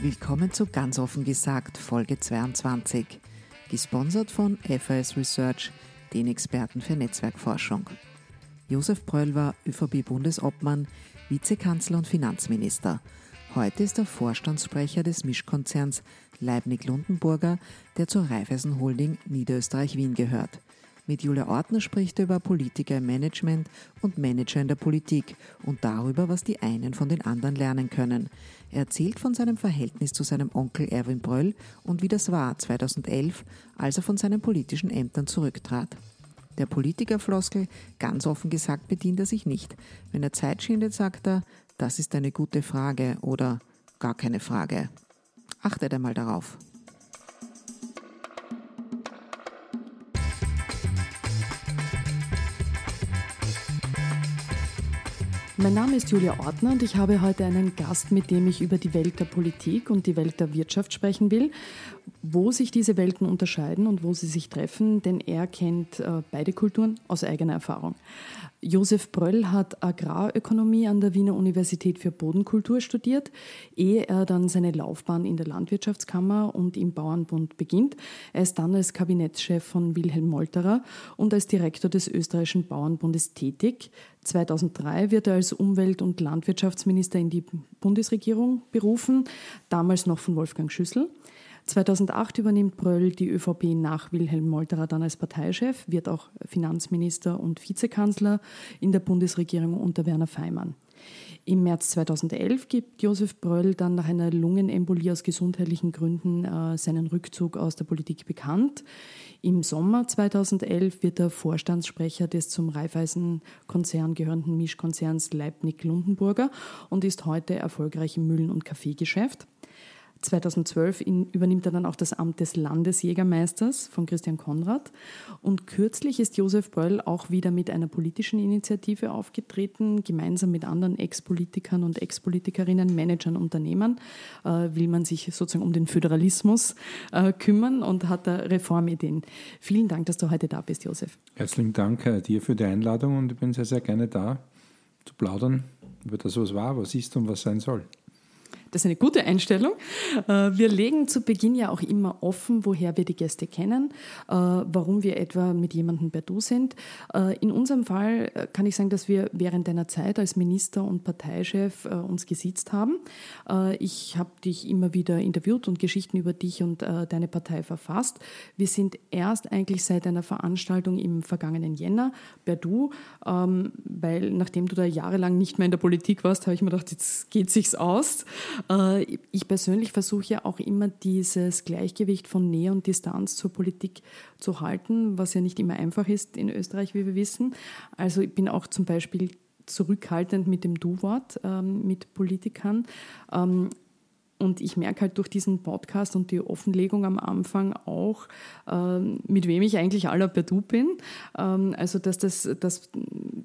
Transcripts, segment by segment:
Willkommen zu Ganz offen gesagt, Folge 22, gesponsert von FAS Research, den Experten für Netzwerkforschung. Josef Bröll war ÖVP-Bundesobmann, Vizekanzler und Finanzminister. Heute ist er Vorstandssprecher des Mischkonzerns Leibnick-Lundenburger, der zur Raiffeisen Holding Niederösterreich-Wien gehört. Mit Julia Ortner spricht er über Politiker im Management und Manager in der Politik und darüber, was die einen von den anderen lernen können. Er erzählt von seinem Verhältnis zu seinem Onkel Erwin Bröll und wie das war 2011, als er von seinen politischen Ämtern zurücktrat. Der Politikerfloskel, ganz offen gesagt, bedient er sich nicht. Wenn er Zeit schindet, sagt er, das ist eine gute Frage oder gar keine Frage. Achtet einmal darauf. Mein Name ist Julia Ortner und ich habe heute einen Gast, mit dem ich über die Welt der Politik und die Welt der Wirtschaft sprechen will, wo sich diese Welten unterscheiden und wo sie sich treffen, denn er kennt äh, beide Kulturen aus eigener Erfahrung. Josef Bröll hat Agrarökonomie an der Wiener Universität für Bodenkultur studiert, ehe er dann seine Laufbahn in der Landwirtschaftskammer und im Bauernbund beginnt. Er ist dann als Kabinettschef von Wilhelm Molterer und als Direktor des österreichischen Bauernbundes tätig. 2003 wird er als Umwelt- und Landwirtschaftsminister in die Bundesregierung berufen, damals noch von Wolfgang Schüssel. 2008 übernimmt Bröll die ÖVP nach Wilhelm Molterer dann als Parteichef, wird auch Finanzminister und Vizekanzler in der Bundesregierung unter Werner Feimann. Im März 2011 gibt Josef Bröll dann nach einer Lungenembolie aus gesundheitlichen Gründen äh, seinen Rückzug aus der Politik bekannt. Im Sommer 2011 wird er Vorstandssprecher des zum Raiffeisen-Konzern gehörenden Mischkonzerns Leibnick-Lundenburger und ist heute erfolgreich im Mühlen- und Kaffeegeschäft. 2012 übernimmt er dann auch das Amt des Landesjägermeisters von Christian Konrad. Und kürzlich ist Josef Böll auch wieder mit einer politischen Initiative aufgetreten. Gemeinsam mit anderen Ex-Politikern und Ex-Politikerinnen, Managern, Unternehmern äh, will man sich sozusagen um den Föderalismus äh, kümmern und hat da Reformideen. Vielen Dank, dass du heute da bist, Josef. Herzlichen Dank äh, dir für die Einladung und ich bin sehr, sehr gerne da zu plaudern über das, was war, was ist und was sein soll. Das ist eine gute Einstellung. Äh, wir legen zu Beginn ja auch immer offen, woher wir die Gäste kennen, äh, warum wir etwa mit jemandem per Du sind. Äh, in unserem Fall kann ich sagen, dass wir während deiner Zeit als Minister und Parteichef uns gesitzt haben. Ich habe dich immer wieder interviewt und Geschichten über dich und deine Partei verfasst. Wir sind erst eigentlich seit einer Veranstaltung im vergangenen Jänner per Du, ähm, weil nachdem du da jahrelang nicht mehr in der Politik warst, habe ich mir gedacht, jetzt geht sich's aus. Äh, ich persönlich versuche ja auch immer dieses Gleichgewicht von Nähe und Distanz zur Politik zu halten, was ja nicht immer einfach ist in Österreich, wie wir wissen. Also ich bin auch zum Beispiel zurückhaltend mit dem Du-Wort ähm, mit Politikern. Ähm, und ich merke halt durch diesen Podcast und die Offenlegung am Anfang auch, ähm, mit wem ich eigentlich aller per Du bin. Ähm, also, dass das, dass,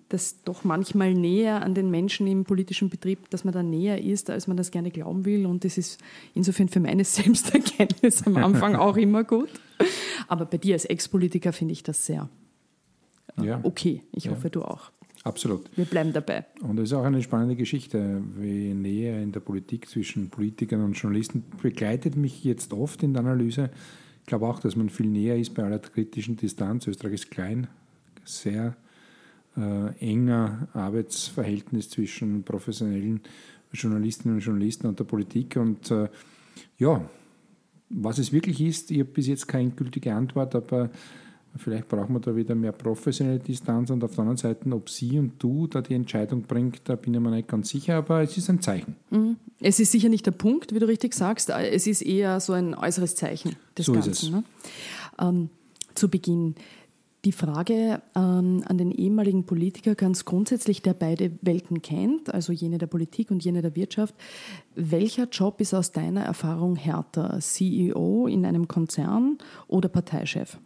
das doch manchmal näher an den Menschen im politischen Betrieb, dass man da näher ist, als man das gerne glauben will. Und das ist insofern für meine Selbsterkenntnis am Anfang auch immer gut. Aber bei dir als Ex-Politiker finde ich das sehr ja. okay. Ich hoffe, ja. du auch. Absolut. Wir bleiben dabei. Und es ist auch eine spannende Geschichte, wie Nähe in der Politik zwischen Politikern und Journalisten begleitet mich jetzt oft in der Analyse. Ich glaube auch, dass man viel näher ist bei aller kritischen Distanz. Österreich ist klein, sehr äh, enger Arbeitsverhältnis zwischen professionellen Journalistinnen und Journalisten und der Politik. Und äh, ja, was es wirklich ist, ich habe bis jetzt keine gültige Antwort, aber Vielleicht brauchen wir da wieder mehr professionelle Distanz und auf der anderen Seite, ob sie und du da die Entscheidung bringt, da bin ich mir nicht ganz sicher, aber es ist ein Zeichen. Mhm. Es ist sicher nicht der Punkt, wie du richtig sagst, es ist eher so ein äußeres Zeichen des so Ganzen. Ne? Ähm, zu Beginn. Die Frage ähm, an den ehemaligen Politiker ganz grundsätzlich, der beide Welten kennt, also jene der Politik und jene der Wirtschaft. Welcher Job ist aus deiner Erfahrung härter? CEO in einem Konzern oder Parteichef?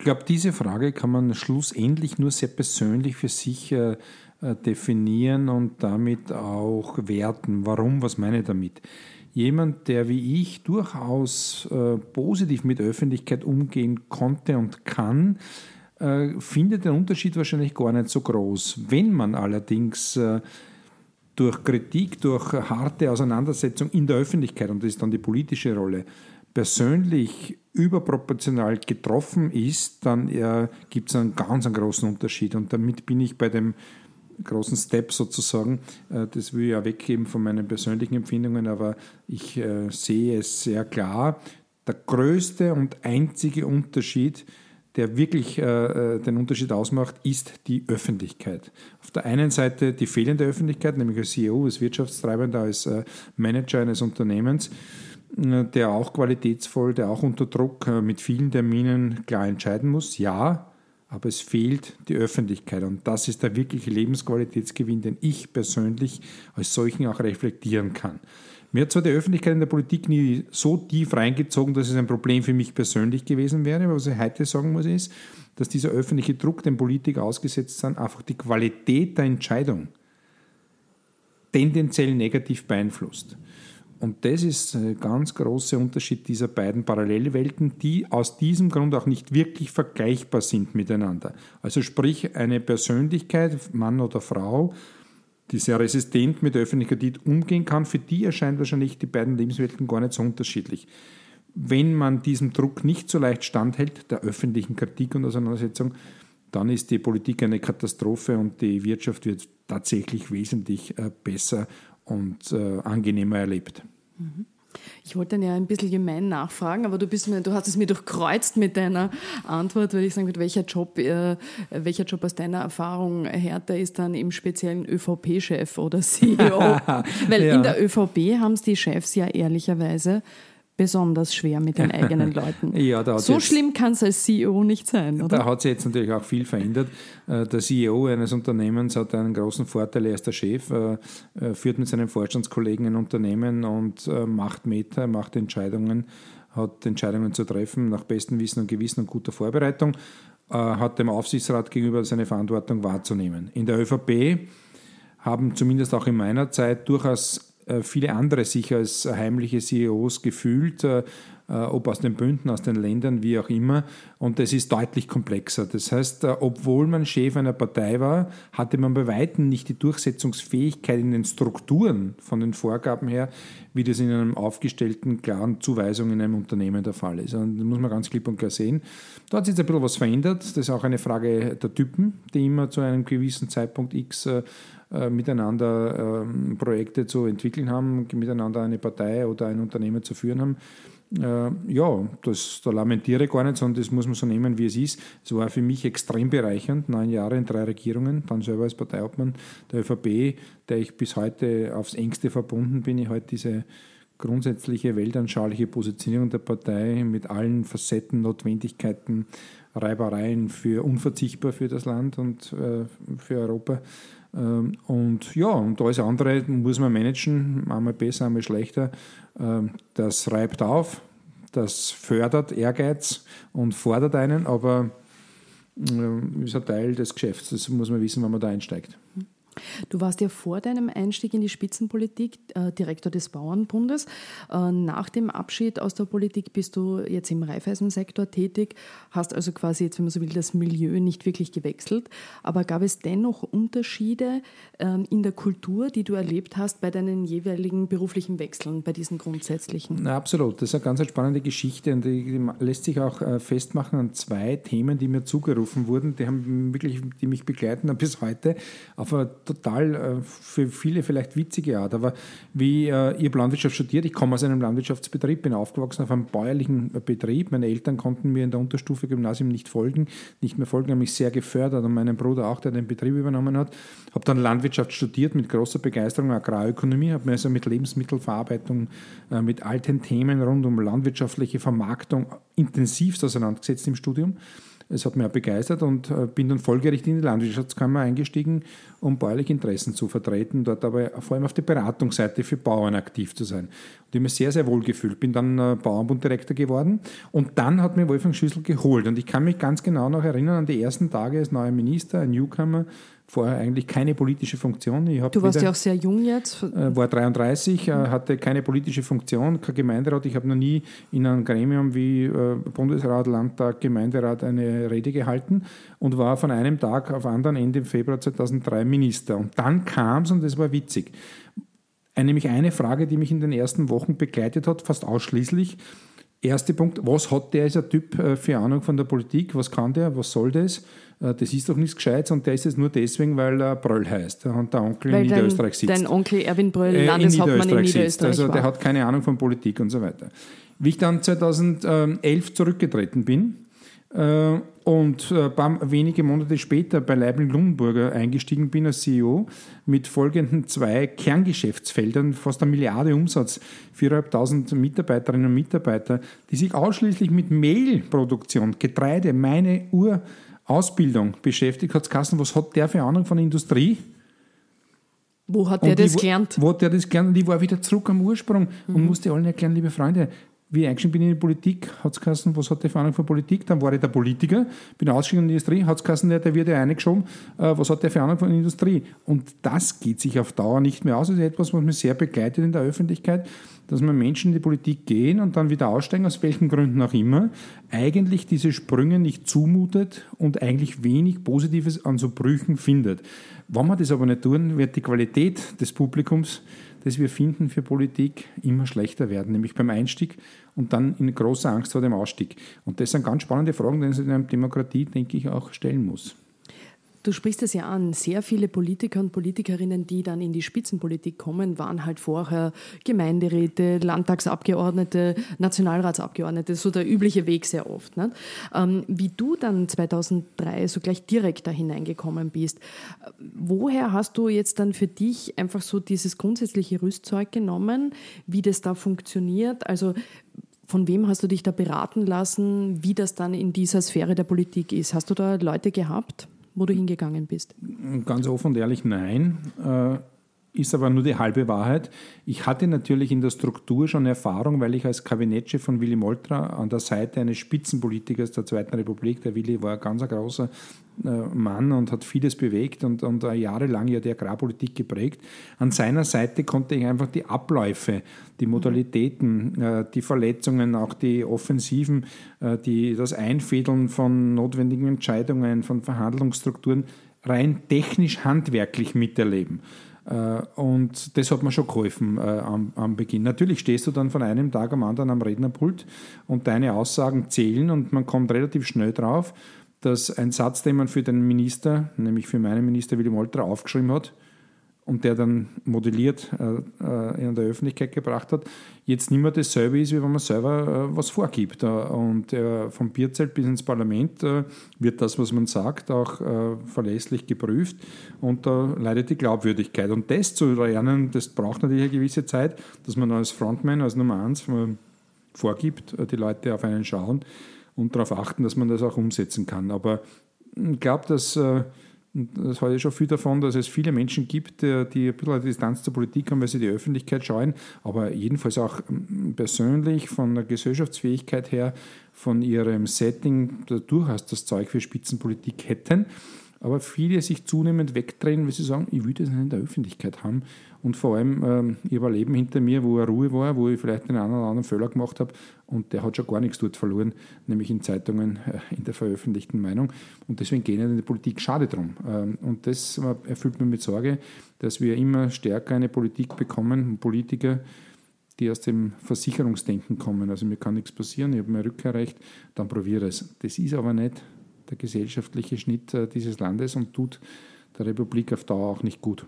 Ich glaube, diese Frage kann man schlussendlich nur sehr persönlich für sich äh, äh, definieren und damit auch werten. Warum? Was meine ich damit? jemand, der wie ich durchaus äh, positiv mit Öffentlichkeit umgehen konnte und kann, äh, findet den Unterschied wahrscheinlich gar nicht so groß. Wenn man allerdings äh, durch Kritik, durch harte Auseinandersetzung in der Öffentlichkeit, und das ist dann die politische Rolle, persönlich überproportional getroffen ist, dann äh, gibt es einen ganz einen großen Unterschied. Und damit bin ich bei dem großen Step sozusagen. Äh, das will ich ja weggeben von meinen persönlichen Empfindungen, aber ich äh, sehe es sehr klar. Der größte und einzige Unterschied, der wirklich äh, den Unterschied ausmacht, ist die Öffentlichkeit. Auf der einen Seite die fehlende Öffentlichkeit, nämlich als CEO, als Wirtschaftstreibender, als Manager eines Unternehmens, der auch qualitätsvoll, der auch unter Druck mit vielen Terminen klar entscheiden muss. Ja, aber es fehlt die Öffentlichkeit. Und das ist der wirkliche Lebensqualitätsgewinn, den ich persönlich als solchen auch reflektieren kann. Mir hat zwar die Öffentlichkeit in der Politik nie so tief reingezogen, dass es ein Problem für mich persönlich gewesen wäre, aber was ich heute sagen muss, ist, dass dieser öffentliche Druck, den Politiker ausgesetzt sind, einfach die Qualität der Entscheidung tendenziell negativ beeinflusst. Und das ist ein ganz großer Unterschied dieser beiden Parallelwelten, die aus diesem Grund auch nicht wirklich vergleichbar sind miteinander. Also sprich, eine Persönlichkeit, Mann oder Frau, die sehr resistent mit der Öffentlichkeit umgehen kann, für die erscheinen wahrscheinlich die beiden Lebenswelten gar nicht so unterschiedlich. Wenn man diesem Druck nicht so leicht standhält, der öffentlichen Kritik und Auseinandersetzung, dann ist die Politik eine Katastrophe und die Wirtschaft wird tatsächlich wesentlich äh, besser und äh, angenehmer erlebt. Mhm. Ich wollte dann ja ein bisschen gemein nachfragen, aber du, bist mir, du hast es mir durchkreuzt mit deiner Antwort, weil ich sagen würde, welcher Job, äh, welcher Job aus deiner Erfahrung härter ist dann im speziellen ÖVP-Chef oder CEO? weil ja. in der ÖVP haben es die Chefs ja ehrlicherweise besonders schwer mit den eigenen Leuten. ja, so jetzt, schlimm kann es als CEO nicht sein, oder? Da hat sich jetzt natürlich auch viel verändert. Äh, der CEO eines Unternehmens hat einen großen Vorteil, er ist der Chef, äh, führt mit seinen Vorstandskollegen ein Unternehmen und äh, macht Meta, macht Entscheidungen, hat Entscheidungen zu treffen nach bestem Wissen und Gewissen und guter Vorbereitung, hat dem Aufsichtsrat gegenüber seine Verantwortung wahrzunehmen. In der ÖVP haben zumindest auch in meiner Zeit durchaus äh, viele andere sich als heimliche CEOs gefühlt, äh, äh, ob aus den Bünden, aus den Ländern, wie auch immer. Und das ist deutlich komplexer. Das heißt, obwohl man Chef einer Partei war, hatte man bei Weitem nicht die Durchsetzungsfähigkeit in den Strukturen von den Vorgaben her, wie das in einem aufgestellten, klaren Zuweisung in einem Unternehmen der Fall ist. Und das muss man ganz klipp und klar sehen. Da hat sich jetzt ein bisschen was verändert. Das ist auch eine Frage der Typen, die immer zu einem gewissen Zeitpunkt X äh, miteinander ähm, Projekte zu entwickeln haben, miteinander eine Partei oder ein Unternehmen zu führen haben. Äh, ja, das, da lamentiere ich gar nicht, sondern das muss man so nehmen, wie es ist. Es war für mich extrem bereichernd, neun Jahre in drei Regierungen, dann selber als Parteiobmann der ÖVP, der ich bis heute aufs engste verbunden bin, ich heute diese grundsätzliche weltanschauliche Positionierung der Partei mit allen Facetten, Notwendigkeiten, Reibereien für unverzichtbar für das Land und äh, für Europa und ja, und alles andere muss man managen, einmal besser, einmal schlechter. Ähm, das reibt auf, das fördert Ehrgeiz und fordert einen, aber ähm, ist ein Teil des Geschäfts. Das muss man wissen, wenn man da einsteigt. Du warst ja vor deinem Einstieg in die Spitzenpolitik äh, Direktor des Bauernbundes. Äh, nach dem Abschied aus der Politik bist du jetzt im Reifeisensektor tätig, hast also quasi jetzt, wenn man so will, das Milieu nicht wirklich gewechselt. Aber gab es dennoch Unterschiede äh, in der Kultur, die du erlebt hast bei deinen jeweiligen beruflichen Wechseln, bei diesen grundsätzlichen? Na, absolut. Das ist eine ganz spannende Geschichte und die, die lässt sich auch äh, festmachen an zwei Themen, die mir zugerufen wurden. Die haben wirklich, die mich begleiten bis heute auf total äh, für viele vielleicht witzige Art. Aber wie äh, ich habe Landwirtschaft studiert, ich komme aus einem Landwirtschaftsbetrieb, bin aufgewachsen auf einem bäuerlichen Betrieb. Meine Eltern konnten mir in der Unterstufe Gymnasium nicht folgen, nicht mehr folgen, haben mich sehr gefördert und meinen Bruder auch, der den Betrieb übernommen hat. Habe dann Landwirtschaft studiert mit großer Begeisterung, Agrarökonomie, habe mir also mit Lebensmittelverarbeitung, äh, mit alten Themen rund um landwirtschaftliche Vermarktung intensivst auseinandergesetzt im Studium. Es hat mich auch begeistert und äh, bin dann folgerichtig in die Landwirtschaftskammer eingestiegen, um bäuerliche Interessen zu vertreten, dort aber vor allem auf der Beratungsseite für Bauern aktiv zu sein. Und ich habe mich sehr, sehr wohl gefühlt. Bin dann äh, Bauernbunddirektor geworden und dann hat mir Wolfgang Schüssel geholt. Und ich kann mich ganz genau noch erinnern an die ersten Tage als neuer Minister, ein Newcomer, vorher eigentlich keine politische Funktion. du warst ja auch sehr jung jetzt. Äh, war 33, äh, hatte keine politische Funktion, kein Gemeinderat. Ich habe noch nie in einem Gremium wie äh, Bundesrat, Landtag, Gemeinderat eine Rede gehalten und war von einem Tag auf anderen Ende im Februar 2003 Minister. Und dann kam es, und das war witzig, nämlich eine Frage, die mich in den ersten Wochen begleitet hat, fast ausschließlich. Erster Punkt, was hat der, dieser Typ, für Ahnung von der Politik? Was kann der? Was soll das? Äh, das ist doch nichts Gescheites und der ist es nur deswegen, weil er Bröll heißt und der Onkel weil in Niederösterreich sitzt. Dein Onkel Erwin Bröll, äh, Landeshauptmann in Niederösterreich, in Niederösterreich Also der hat keine Ahnung von Politik und so weiter. Wie ich dann 2011 zurückgetreten bin äh, und äh, wenige Monate später bei Leibniz Lundenburger eingestiegen bin als CEO mit folgenden zwei Kerngeschäftsfeldern, fast eine Milliarde Umsatz, 4.500 Mitarbeiterinnen und Mitarbeiter, die sich ausschließlich mit Mehlproduktion, Getreide, meine Ur- Ausbildung beschäftigt, hat Kassen, was hat der für Ahnung von Industrie? Wo hat der das gelernt? Wo hat der das gelernt? Und ich war wieder zurück am Ursprung mhm. und musste allen erklären, liebe Freunde, wie ich eingestiegen bin in die Politik, hat es was hat der Ahnung von Politik? Dann war ich der Politiker, bin ausgestiegen in die Industrie, hat es der, der wird ja eingeschoben, äh, was hat der Ahnung von Industrie? Und das geht sich auf Dauer nicht mehr aus. Das ist etwas, was mich sehr begleitet in der Öffentlichkeit, dass man Menschen in die Politik gehen und dann wieder aussteigen, aus welchen Gründen auch immer, eigentlich diese Sprünge nicht zumutet und eigentlich wenig Positives an so Brüchen findet. Wenn wir das aber nicht tun, wird die Qualität des Publikums, das wir finden für Politik, immer schlechter werden, nämlich beim Einstieg und dann in großer Angst vor dem Ausstieg. Und das sind ganz spannende Fragen, die man in einer Demokratie, denke ich, auch stellen muss. Du sprichst es ja an. Sehr viele Politiker und Politikerinnen, die dann in die Spitzenpolitik kommen, waren halt vorher Gemeinderäte, Landtagsabgeordnete, Nationalratsabgeordnete, so der übliche Weg sehr oft. Ne? Wie du dann 2003 so gleich direkt da hineingekommen bist, woher hast du jetzt dann für dich einfach so dieses grundsätzliche Rüstzeug genommen, wie das da funktioniert? Also von wem hast du dich da beraten lassen, wie das dann in dieser Sphäre der Politik ist? Hast du da Leute gehabt? Wo du hingegangen bist? Ganz offen und ehrlich, nein. Äh, ist aber nur die halbe Wahrheit. Ich hatte natürlich in der Struktur schon Erfahrung, weil ich als Kabinettchef von Willy Moltra an der Seite eines Spitzenpolitikers der Zweiten Republik, der Willy war ein ganz großer äh, Mann und hat vieles bewegt und, und jahrelang ja die Agrarpolitik geprägt. An seiner Seite konnte ich einfach die Abläufe, die Modalitäten, äh, die Verletzungen, auch die Offensiven, äh, die, das Einfädeln von notwendigen Entscheidungen, von Verhandlungsstrukturen rein technisch handwerklich miterleben. Äh, und das hat mir schon geholfen äh, am, am, Beginn. Natürlich stehst du dann von einem Tag am anderen am Rednerpult und deine Aussagen zählen und man kommt relativ schnell drauf, dass ein Satz, den man für den Minister, nämlich für meinen Minister Willy Moltra, aufgeschrieben hat, und der dann modelliert äh, äh, in der Öffentlichkeit gebracht hat, jetzt nicht mehr dasselbe ist, wie wenn man selber äh, was vorgibt. Äh, und äh, vom Bierzelt bis ins Parlament äh, wird das, was man sagt, auch verlässlich geprüft und da leidet die Glaubwürdigkeit. Und das zu lernen, das braucht natürlich eine gewisse Zeit, dass man als Frontman, als Nummer eins vorgibt, die Leute auf einen schauen und darauf achten, dass man das auch umsetzen kann. Aber ich glaube, dass und das ich schon viel davon, dass es viele Menschen gibt, die ein bisschen eine Distanz zur Politik haben, weil sie die Öffentlichkeit scheuen, aber jedenfalls auch ähm, persönlich von der Gesellschaftsfähigkeit her, von ihrem Setting durchaus das Zeug für Spitzenpolitik hätten aber viele sich zunehmend wegdrehen, weil sie sagen, ich will das nicht in der Öffentlichkeit haben. Und vor allem, ähm, ich habe ein Leben hinter mir, wo er Ruhe war, wo ich vielleicht den einen oder anderen Fehler gemacht habe und der hat schon gar nichts dort verloren, nämlich in Zeitungen, äh, in der veröffentlichten Meinung. Und deswegen gehen in die Politik schade drum. Ähm, und das erfüllt mich mit Sorge, dass wir immer stärker eine Politik bekommen, Politiker, die aus dem Versicherungsdenken kommen. Also mir kann nichts passieren, ich habe mein Rückkehrrecht, dann probiere es. Das ist aber nicht der gesellschaftliche Schnitt äh, dieses Landes und tut der Republik auf Dauer auch nicht gut.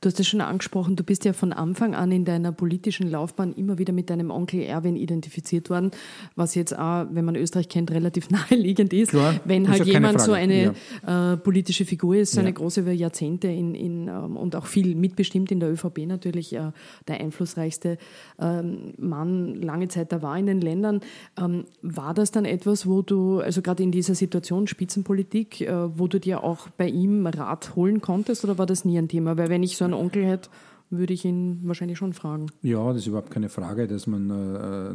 Du hast es schon angesprochen, du bist ja von Anfang an in deiner politischen Laufbahn immer wieder mit deinem Onkel Erwin identifiziert worden, was jetzt auch, wenn man Österreich kennt, relativ naheliegend ist. Klar, wenn halt ja jemand so eine ja. äh, politische Figur ist, so ja. eine große über Jahrzehnte in, in, ähm, und auch viel mitbestimmt in der ÖVP natürlich, äh, der einflussreichste ähm, Mann lange Zeit da war in den Ländern. Ähm, war das dann etwas, wo du, also gerade in dieser Situation Spitzenpolitik, äh, wo du dir auch bei ihm Rat holen konntest oder war das nie ein Thema? Weil wenn ich so einen Onkel hätte, würde ich ihn wahrscheinlich schon fragen. Ja, das ist überhaupt keine Frage, dass man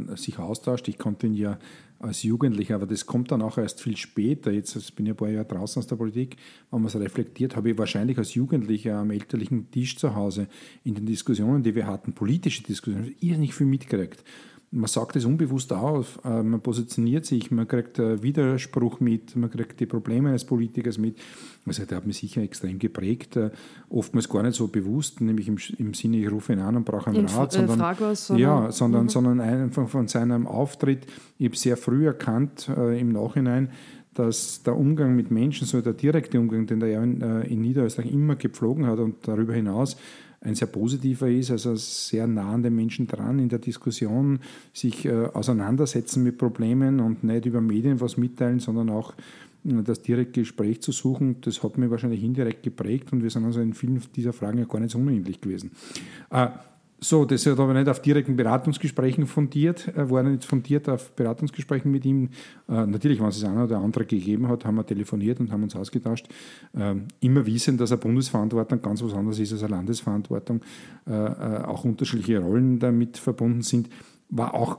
äh, sich austauscht. Ich konnte ihn ja als Jugendlicher, aber das kommt dann auch erst viel später. Jetzt bin ich ein paar Jahre draußen aus der Politik, wenn man es reflektiert, habe ich wahrscheinlich als Jugendlicher am elterlichen Tisch zu Hause in den Diskussionen, die wir hatten, politische Diskussionen, irrsinnig viel mitgekriegt man sagt es unbewusst auf, äh, man positioniert sich, man kriegt Widerspruch mit, man kriegt die Probleme eines Politikers mit. Also der hat mich sicher extrem geprägt, äh, oftmals gar nicht so bewusst, nämlich im, im Sinne, ich rufe ihn an und brauche einen In Rat, sondern, äh, was, sondern, ja, sondern, mhm. sondern einfach von seinem Auftritt. Ich habe sehr früh erkannt, äh, im Nachhinein, dass der Umgang mit Menschen, so der direkte Umgang, den der in, äh, in Niederösterreich immer gepflogen hat und darüber hinaus ein sehr positiver ist, also sehr nah an den Menschen dran in der Diskussion, sich äh, auseinandersetzen mit Problemen und nicht über Medien was mitteilen, sondern auch äh, das direkte Gespräch zu suchen. Das hat mich wahrscheinlich indirekt geprägt und wir sind also in vielen dieser Fragen ja gar nicht so unähnlich gewesen. Äh, so, das hat aber nicht auf direkten Beratungsgesprächen fundiert, äh, war nicht fundiert auf Beratungsgesprächen mit ihm. Äh, natürlich, wenn es das eine oder andere gegeben hat, haben wir telefoniert und haben uns ausgetauscht. Äh, immer wissen, dass eine Bundesverantwortung ganz was anderes ist als eine Landesverantwortung. Äh, äh, auch unterschiedliche Rollen damit verbunden sind. War auch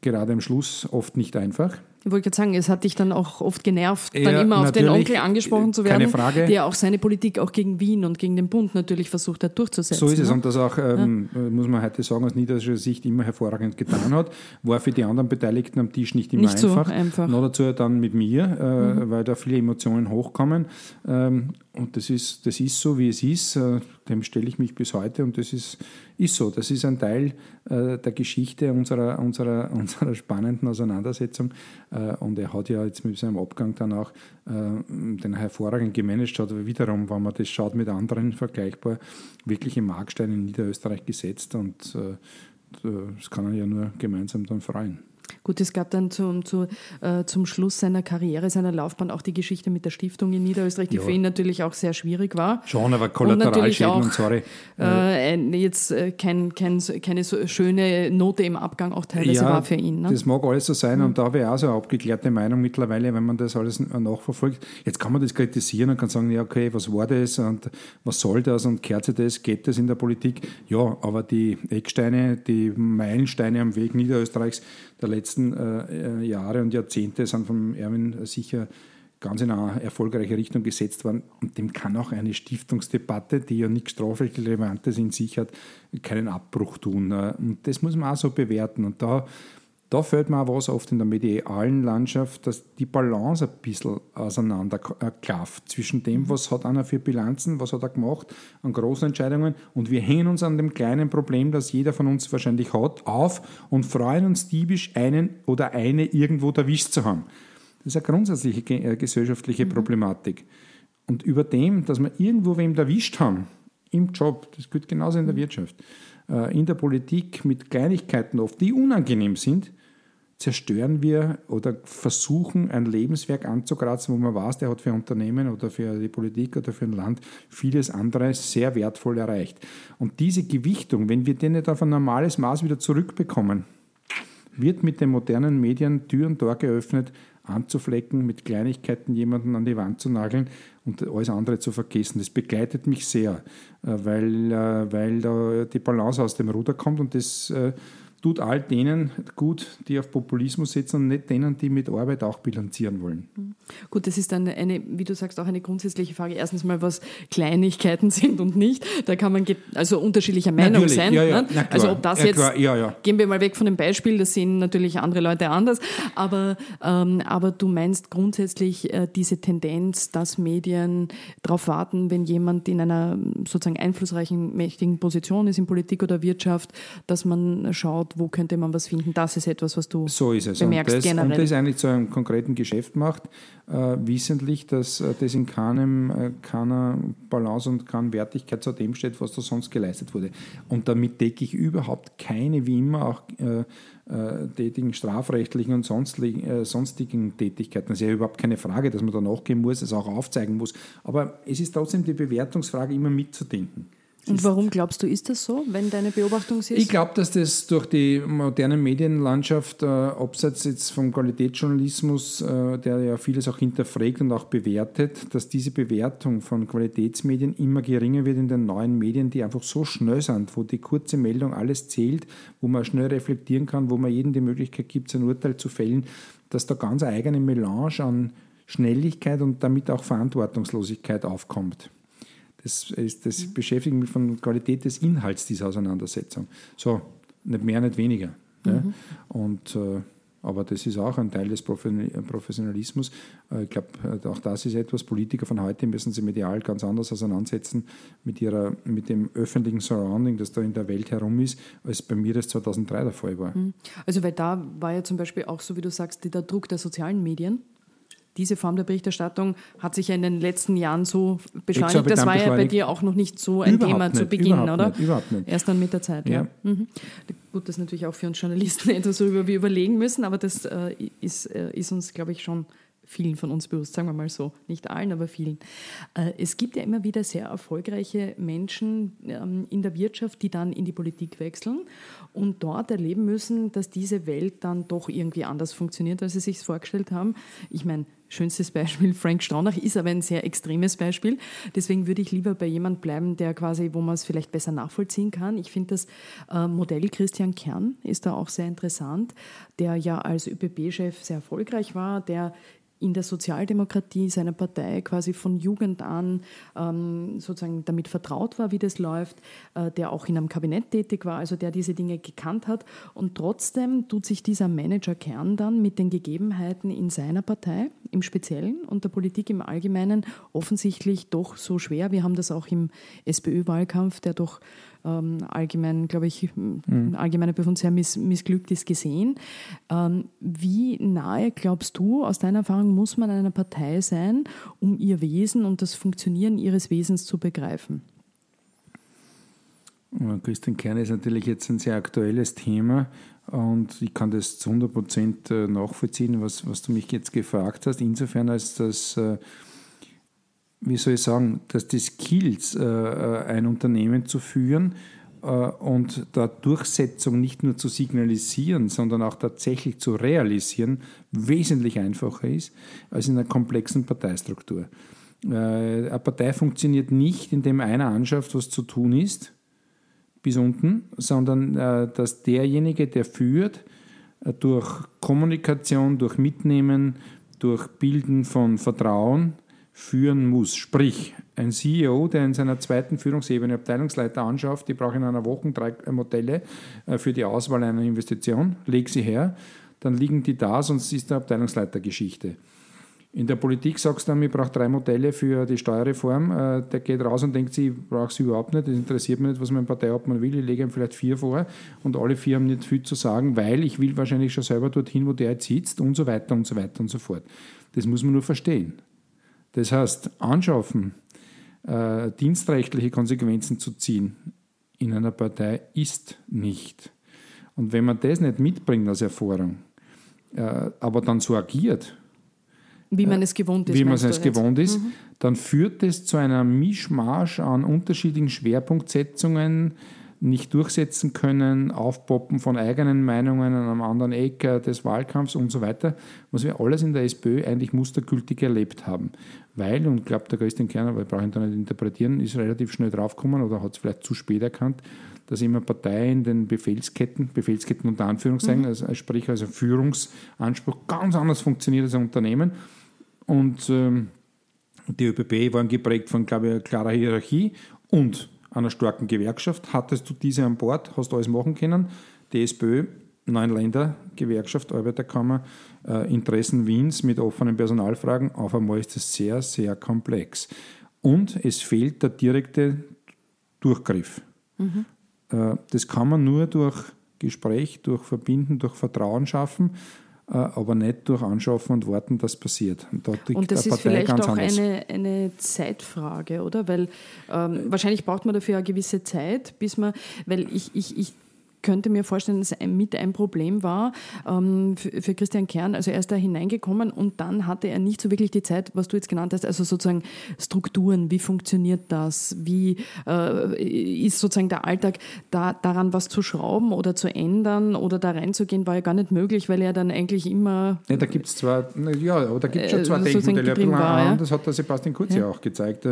gerade am Schluss oft nicht einfach. Ich wollte gerade sagen, es hat dich dann auch oft genervt, ja, dann immer auf den Onkel angesprochen zu werden, der auch seine Politik auch gegen Wien und gegen den Bund natürlich versucht hat durchzusetzen. So ist es ne? und das auch, ähm, ja. muss man heute sagen, aus niederländischer Sicht immer hervorragend getan hat. War für die anderen Beteiligten am Tisch nicht immer nicht einfach. So einfach. Noch dazu dann mit mir, äh, mhm. weil da viele Emotionen hochkommen. Ähm, und das ist, das ist so, wie es ist. Äh, dem stelle ich mich bis heute und das ist, ist so. Das ist ein Teil äh, der Geschichte unserer, unserer, unserer spannenden Auseinandersetzung. Äh, und er hat ja jetzt mit seinem Abgang dann auch den hervorragend gemanagt hat. Wiederum, wenn man das schaut mit anderen vergleichbar, wirklich im Markstein in Niederösterreich gesetzt. Und das kann er ja nur gemeinsam dann freuen. Gut, es gab dann zum, zu, äh, zum Schluss seiner Karriere, seiner Laufbahn auch die Geschichte mit der Stiftung in Niederösterreich, die ja. für ihn natürlich auch sehr schwierig war. Schon, aber Kollateralschäden und, und sorry. Äh, jetzt äh, kein, kein, keine so schöne Note im Abgang auch teilweise ja, war für ihn. Ne? Das mag alles so sein mhm. und da habe ich auch so eine abgeklärte Meinung mittlerweile, wenn man das alles nachverfolgt. Jetzt kann man das kritisieren und kann sagen, ja okay, was war das und was soll das und kehrt sich das, geht das in der Politik? Ja, aber die Ecksteine, die Meilensteine am Weg Niederösterreichs, der letzten äh, Jahre und Jahrzehnte sind von Erwin sicher ganz in eine erfolgreiche Richtung gesetzt worden. Und dem kann auch eine Stiftungsdebatte, die ja nichts strafrechtlich Relevantes in sich hat, keinen Abbruch tun. Und das muss man auch so bewerten. Und da da fällt mir auch was oft in der medialen Landschaft, dass die Balance ein bisschen auseinander klafft zwischen dem, mhm. was hat einer für Bilanzen, was hat er gemacht an großen Entscheidungen und wir hängen uns an dem kleinen Problem, das jeder von uns wahrscheinlich hat, auf und freuen uns diebisch, einen oder eine irgendwo erwischt zu haben. Das ist eine grundsätzliche äh, gesellschaftliche mhm. Problematik. Und über dem, dass wir irgendwo wem erwischt haben, im Job, das gilt genauso in der mhm. Wirtschaft, äh, in der Politik mit Kleinigkeiten oft, die unangenehm sind, zerstören wir oder versuchen, ein Lebenswerk anzukratzen, wo man weiß, der hat für Unternehmen oder für die Politik oder für ein Land vieles andere sehr wertvoll erreicht. Und diese Gewichtung, wenn wir den nicht auf ein normales Maß wieder zurückbekommen, wird mit den modernen Medien Tür und Tor geöffnet, anzuflecken, mit Kleinigkeiten jemanden an die Wand zu nageln und alles andere zu vergessen. Das begleitet mich sehr, äh, weil, äh, weil da die Balance aus dem Ruder kommt und das äh, tut all denen gut, die auf Populismus setzen und nicht denen, die mit Arbeit auch bilanzieren wollen. Mhm. Gut, das ist dann eine, wie du sagst, auch eine grundsätzliche Frage. Erstens mal, was Kleinigkeiten sind und nicht. Da kann man also unterschiedlicher Meinung natürlich, sein. Ja, ja, ne? Also ob das jetzt, ja, gehen wir mal weg von dem Beispiel, das sehen natürlich andere Leute anders. Aber, ähm, aber du meinst grundsätzlich äh, diese Tendenz, dass Medien darauf warten, wenn jemand in einer sozusagen einflussreichen, mächtigen Position ist in Politik oder Wirtschaft, dass man schaut, wo könnte man was finden. Das ist etwas, was du so ist es. bemerkst und das, generell. Und das eigentlich zu einem konkreten Geschäft macht, äh, wissentlich, dass äh, das in keinem, äh, keiner Balance und keiner Wertigkeit zu dem steht, was da sonst geleistet wurde. Und damit decke ich überhaupt keine, wie immer auch äh, äh, tätigen strafrechtlichen und sonstigen, äh, sonstigen Tätigkeiten. Das ist ja überhaupt keine Frage, dass man da nachgehen muss, es auch aufzeigen muss. Aber es ist trotzdem die Bewertungsfrage immer mitzudenken. Und warum glaubst du, ist das so, wenn deine Beobachtung ist? Ich glaube, dass das durch die moderne Medienlandschaft, äh, abseits jetzt vom Qualitätsjournalismus, äh, der ja vieles auch hinterfragt und auch bewertet, dass diese Bewertung von Qualitätsmedien immer geringer wird in den neuen Medien, die einfach so schnell sind, wo die kurze Meldung alles zählt, wo man schnell reflektieren kann, wo man jedem die Möglichkeit gibt, sein Urteil zu fällen, dass da ganz eine eigene Melange an Schnelligkeit und damit auch Verantwortungslosigkeit aufkommt. Das, ist, das mhm. beschäftigt mich von Qualität des Inhalts dieser Auseinandersetzung. So, nicht mehr, nicht weniger. Mhm. Ja. Und, äh, aber das ist auch ein Teil des Professionalismus. Äh, ich glaube, äh, auch das ist etwas, Politiker von heute müssen sich medial ganz anders auseinandersetzen mit, ihrer, mit dem öffentlichen Surrounding, das da in der Welt herum ist, als bei mir das 2003 der Fall war. Mhm. Also weil da war ja zum Beispiel auch so, wie du sagst, der Druck der sozialen Medien diese Form der Berichterstattung hat sich ja in den letzten Jahren so beschleunigt. Das war ja bei dir auch noch nicht so ein überhaupt Thema nicht, zu Beginn, oder? Nicht, überhaupt nicht. Erst dann mit der Zeit, ja. ja. Mhm. Gut, das ist natürlich auch für uns Journalisten etwas, worüber wir überlegen müssen, aber das äh, ist, äh, ist uns, glaube ich, schon vielen von uns bewusst, sagen wir mal so, nicht allen, aber vielen. Äh, es gibt ja immer wieder sehr erfolgreiche Menschen ähm, in der Wirtschaft, die dann in die Politik wechseln und dort erleben müssen, dass diese Welt dann doch irgendwie anders funktioniert, als sie sich vorgestellt haben. Ich meine, schönstes Beispiel, Frank Straunach ist aber ein sehr extremes Beispiel. Deswegen würde ich lieber bei jemand bleiben, der quasi, wo man es vielleicht besser nachvollziehen kann. Ich finde das äh, Modell Christian Kern ist da auch sehr interessant, der ja als ÖPP-Chef sehr erfolgreich war, der in der Sozialdemokratie seiner Partei quasi von Jugend an ähm, sozusagen damit vertraut war, wie das läuft, äh, der auch in einem Kabinett tätig war, also der diese Dinge gekannt hat. Und trotzdem tut sich dieser Managerkern dann mit den Gegebenheiten in seiner Partei im Speziellen und der Politik im Allgemeinen offensichtlich doch so schwer. Wir haben das auch im SPÖ-Wahlkampf, der doch ähm, allgemein, glaube ich, mhm. allgemeiner Befund sehr miss, missglückt ist, gesehen. Ähm, wie nahe, glaubst du, aus deiner Erfahrung, muss man einer Partei sein, um ihr Wesen und das Funktionieren ihres Wesens zu begreifen? Christian Kern ist natürlich jetzt ein sehr aktuelles Thema und ich kann das zu 100 Prozent äh, nachvollziehen, was, was du mich jetzt gefragt hast. Insofern, als das äh, wie soll ich sagen, dass die Skills, äh, äh, ein Unternehmen zu führen äh, und da Durchsetzung nicht nur zu signalisieren, sondern auch tatsächlich zu realisieren, wesentlich einfacher ist als in einer komplexen Parteistruktur. Eine Partei funktioniert nicht, indem einer anschafft, was zu tun ist, bis unten, sondern dass derjenige, der führt, durch Kommunikation, durch Mitnehmen, durch Bilden von Vertrauen, führen muss. Sprich, ein CEO, der in seiner zweiten Führungsebene Abteilungsleiter anschafft, die brauchen in einer Woche drei Modelle äh, für die Auswahl einer Investition, leg sie her, dann liegen die da, sonst ist der Abteilungsleiter Geschichte. In der Politik sagst du dann, ich brauche drei Modelle für die Steuerreform. Äh, der geht raus und denkt sich, ich brauche sie überhaupt nicht, das interessiert mich nicht, was mein Parteiobmann will, ich lege ihm vielleicht vier vor und alle vier haben nicht viel zu sagen, weil ich will wahrscheinlich schon selber dorthin, wo der jetzt sitzt und so weiter und so weiter und so fort. Das muss man nur verstehen. Das heißt, anschaffen, äh, dienstrechtliche Konsequenzen zu ziehen in einer Partei ist nicht. Und wenn man das nicht mitbringt als Erfahrung, äh, aber dann so agiert, wie man es gewohnt ist, wie man es gewohnt ist, mhm. dann führt das zu einer Mischmasch an unterschiedlichen Schwerpunktsetzungen, nicht durchsetzen können, Aufpoppen von eigenen Meinungen an einem anderen Eck des Wahlkampfs und so weiter, was wir alles in der SPÖ eigentlich mustergültig erlebt haben. Weil, und ich glaube, der Christian Kerner, weil ich brauche ihn da nicht interpretieren, ist relativ schnell draufgekommen oder hat es vielleicht zu spät erkannt, dass immer Parteien in den Befehlsketten, Befehlsketten unter Anführungszeichen, mhm. also, sprich also Führungsanspruch, ganz anders funktioniert als ein Unternehmen. Und ähm, die ÖPP waren geprägt von, glaube ich, klarer Hierarchie und einer starken Gewerkschaft. Hattest du diese an Bord, hast du alles machen können. Die SPÖ, neun Länder, Gewerkschaft, Arbeiterkammer, äh, Interessen Wiens mit offenen Personalfragen. Auf einmal ist es sehr, sehr komplex. Und es fehlt der direkte Durchgriff. Mhm. Äh, das kann man nur durch Gespräch, durch Verbinden, durch Vertrauen schaffen. Äh, aber nicht durch Anschaffen und Warten, dass passiert. Und, und das ist vielleicht auch eine, eine Zeitfrage, oder? Weil ähm, wahrscheinlich braucht man dafür eine gewisse Zeit, bis man, weil ich, ich, ich könnte mir vorstellen, dass mit ein Problem war ähm, für, für, Christian Kern. Also er ist da hineingekommen und dann hatte er nicht so wirklich die Zeit, was du jetzt genannt hast, also sozusagen Strukturen, wie funktioniert das, wie äh, ist sozusagen der Alltag, da, daran was zu schrauben oder zu ändern oder da reinzugehen, war ja gar nicht möglich, weil er dann eigentlich immer... Ja, da gibt es zwar, ja, aber da gibt es schon zwei äh, Denkmodelle. War, ja. Das hat der Sebastian Kurz ja, ja auch gezeigt.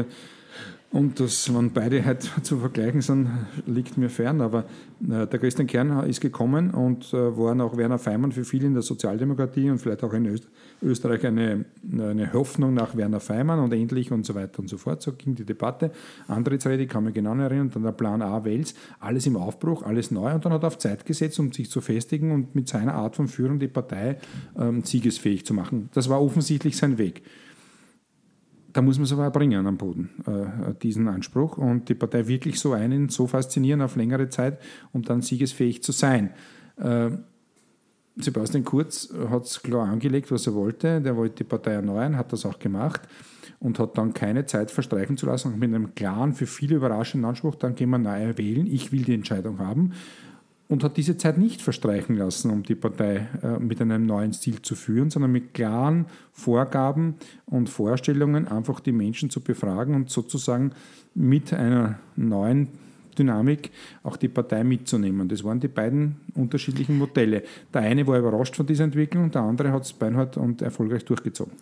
Und das, wenn beide halt zu vergleichen sind, liegt mir fern. Aber äh, der Christian Kern ist gekommen und äh, war auch Werner Feimann für viele in der Sozialdemokratie und vielleicht auch in Öst Österreich eine, eine Hoffnung nach Werner Feimann und endlich und so weiter und so fort. So ging die Debatte. Antrittsrede, kann man genau erinnern, dann der Plan A Wels, alles im Aufbruch, alles neu. Und dann hat er auf Zeit gesetzt, um sich zu festigen und mit seiner Art von Führung die Partei ähm, siegesfähig zu machen. Das war offensichtlich sein Weg da muss man es aber erbringen am Boden, äh, diesen Anspruch und die Partei wirklich so einen, so faszinieren auf längere Zeit, um dann siegesfähig zu sein. Äh, Sebastian Kurz hat es klar angelegt, was er wollte. Der wollte die Partei erneuern, hat das auch gemacht und hat dann keine Zeit verstreichen zu lassen, mit einem klaren, für viele überraschenden Anspruch, dann gehen wir neu wählen, ich will die Entscheidung haben und hat diese Zeit nicht verstreichen lassen, um die Partei äh, mit einem neuen Stil zu führen, sondern mit klaren Vorgaben und Vorstellungen einfach die Menschen zu befragen und sozusagen mit einer neuen Dynamik auch die Partei mitzunehmen. Das waren die beiden unterschiedlichen Modelle. Der eine war überrascht von dieser Entwicklung, der andere hat es beinhart und erfolgreich durchgezogen.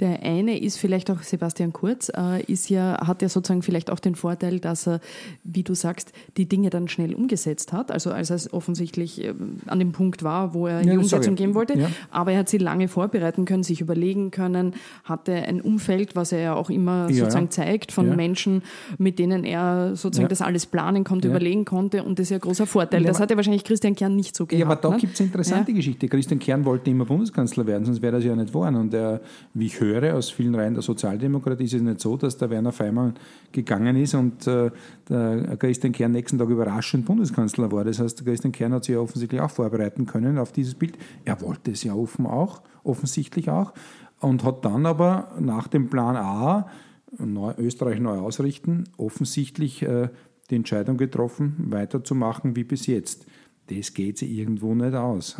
Der eine ist vielleicht auch Sebastian Kurz, äh, ist ja, hat ja sozusagen vielleicht auch den Vorteil, dass er, wie du sagst, die Dinge dann schnell umgesetzt hat. Also als er offensichtlich äh, an dem Punkt war, wo er in ja, die Umsetzung gehen wollte. Ja. Aber er hat sie lange vorbereiten können, sich überlegen können, hatte ein Umfeld, was er ja auch immer ja, sozusagen zeigt, von Menschen, mit denen er sozusagen das alles planen konnte, überlegen konnte. Und das ist ja ein großer Vorteil. das hat ja wahrscheinlich Christian Kern nicht so gehabt. Ja, aber da ne? gibt es eine interessante Geschichte. Christian Kern wollte immer Bundeskanzler werden, sonst wäre das ja nicht geworden. Und er, wie ich höre, höre aus vielen Reihen der Sozialdemokratie, ist es nicht so, dass der Werner Feimann gegangen ist und äh, der Christian Kern nächsten Tag überraschend Bundeskanzler war. Das heißt, der Christian Kern hat sich ja offensichtlich auch vorbereiten können auf dieses Bild. Er wollte es ja offen auch, offensichtlich auch, und hat dann aber nach dem Plan A, neu, Österreich neu ausrichten, offensichtlich äh, die Entscheidung getroffen, weiterzumachen wie bis jetzt. Das geht sich irgendwo nicht aus.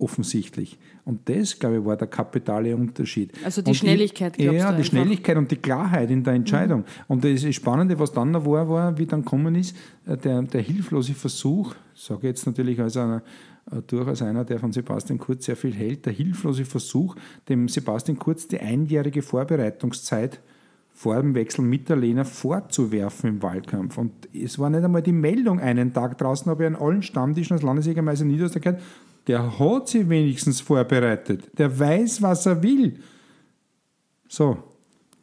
Offensichtlich. Und das, glaube ich, war der kapitale Unterschied. Also die und Schnelligkeit, glaubst Ja, die. Schnelligkeit und die Klarheit in der Entscheidung. Mhm. Und das Spannende, was dann noch war, war, wie dann kommen ist, äh, der, der hilflose Versuch, sage jetzt natürlich als einer, äh, durchaus einer, der von Sebastian Kurz sehr viel hält, der hilflose Versuch, dem Sebastian Kurz die einjährige Vorbereitungszeit vor dem Wechsel mit der Lena vorzuwerfen im Wahlkampf. Und es war nicht einmal die Meldung einen Tag draußen, habe ich an allen Stammtischen als Landesjägermeister Niederösterreich der hat sich wenigstens vorbereitet. Der weiß, was er will. So,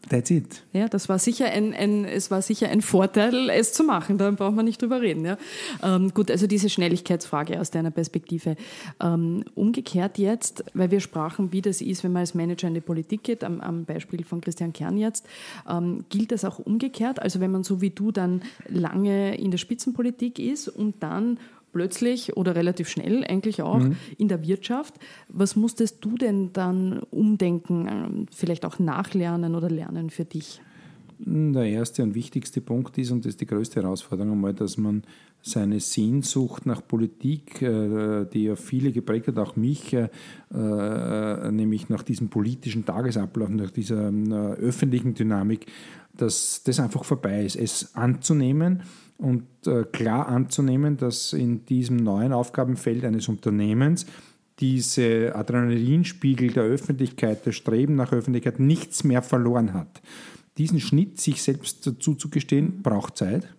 that's it. Ja, das war sicher ein, ein, es war sicher ein Vorteil, es zu machen. Da braucht man nicht drüber reden. Ja. Ähm, gut, also diese Schnelligkeitsfrage aus deiner Perspektive. Ähm, umgekehrt jetzt, weil wir sprachen, wie das ist, wenn man als Manager in die Politik geht, am, am Beispiel von Christian Kern jetzt, ähm, gilt das auch umgekehrt? Also wenn man so wie du dann lange in der Spitzenpolitik ist und dann plötzlich oder relativ schnell eigentlich auch mhm. in der Wirtschaft. Was musstest du denn dann umdenken, ähm, vielleicht auch nachlernen oder lernen für dich? Der erste und wichtigste Punkt ist, und das ist die größte Herausforderung einmal, dass man seine Sehnsucht nach Politik, äh, die ja viele geprägt hat, auch mich, äh, äh, nämlich nach diesem politischen Tagesablauf, nach dieser öffentlichen Dynamik, dass das einfach vorbei ist. Es anzunehmen, und äh, klar anzunehmen, dass in diesem neuen Aufgabenfeld eines Unternehmens diese Adrenalinspiegel der Öffentlichkeit, der Streben nach Öffentlichkeit nichts mehr verloren hat. Diesen Schnitt sich selbst dazu zu gestehen, braucht Zeit.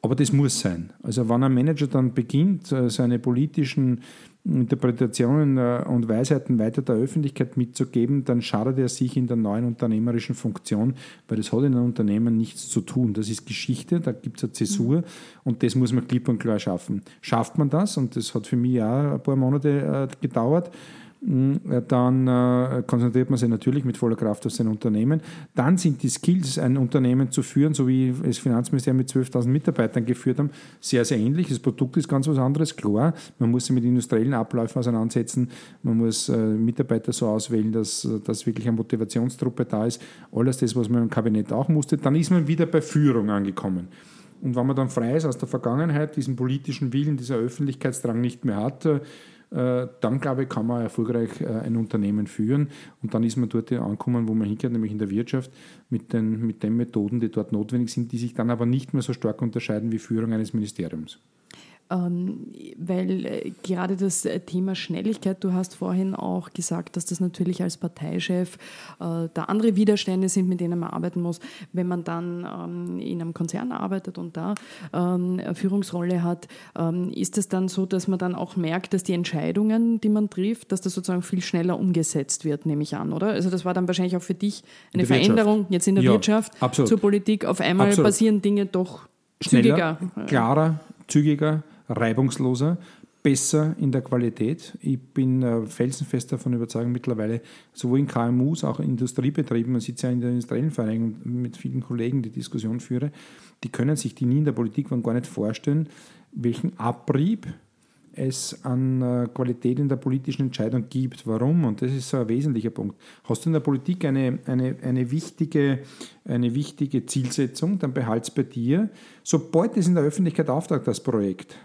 Aber das muss sein. Also wenn ein Manager dann beginnt, äh, seine politischen Interpretationen äh, und Weisheiten weiter der Öffentlichkeit mitzugeben, dann schadet er sich in der neuen unternehmerischen Funktion, weil das hat in einem Unternehmen nichts zu tun. Das ist Geschichte, da gibt es eine Zäsur und das muss man klipp und klar schaffen. Schafft man das, und das hat für mich auch ein paar Monate äh, gedauert, dann äh, konzentriert man sich natürlich mit voller Kraft auf sein Unternehmen. Dann sind die Skills, ein Unternehmen zu führen, so wie das Finanzministerium mit 12.000 Mitarbeitern geführt haben, sehr, sehr ähnlich. Das Produkt ist ganz was anderes, klar. Man muss sich mit industriellen Abläufen auseinandersetzen. Man muss äh, Mitarbeiter so auswählen, dass, dass wirklich eine Motivationstruppe da ist. Alles das, was man im Kabinett auch musste. Dann ist man wieder bei Führung angekommen. Und wenn man dann frei ist aus der Vergangenheit, diesen politischen Willen, dieser Öffentlichkeitsdrang nicht mehr hat, dann glaube ich, kann man erfolgreich äh, ein Unternehmen führen. Und dann ist man dort angekommen, wo man hinkehrt, nämlich in der Wirtschaft, mit den, mit den Methoden, die dort notwendig sind, die sich dann aber nicht mehr so stark unterscheiden wie Führung eines Ministeriums. Ähm, weil äh, gerade das äh, Thema Schnelligkeit, du hast vorhin auch gesagt, dass das natürlich als Parteichef äh, da andere Widerstände sind, mit denen man arbeiten muss. Wenn man dann ähm, in einem Konzern arbeitet und da ähm, eine Führungsrolle hat, ähm, ist es dann so, dass man dann auch merkt, dass die Entscheidungen, die man trifft, dass das sozusagen viel schneller umgesetzt wird, nehme ich an, oder? Also das war dann wahrscheinlich auch für dich eine Veränderung jetzt in der ja, Wirtschaft absolut. zur Politik. Auf einmal absolut. passieren Dinge doch schneller, zügiger. klarer, zügiger reibungsloser, besser in der Qualität. Ich bin äh, felsenfest davon überzeugt, mittlerweile sowohl in KMUs, auch in Industriebetrieben, man sitzt ja in der industriellen Vereinigung mit vielen Kollegen die Diskussion führe, die können sich, die nie in der Politik waren, gar nicht vorstellen, welchen Abrieb es an äh, Qualität in der politischen Entscheidung gibt. Warum? Und das ist so ein wesentlicher Punkt. Hast du in der Politik eine, eine, eine, wichtige, eine wichtige Zielsetzung, dann behalte es bei dir. Sobald es in der Öffentlichkeit auftaucht, das Projekt,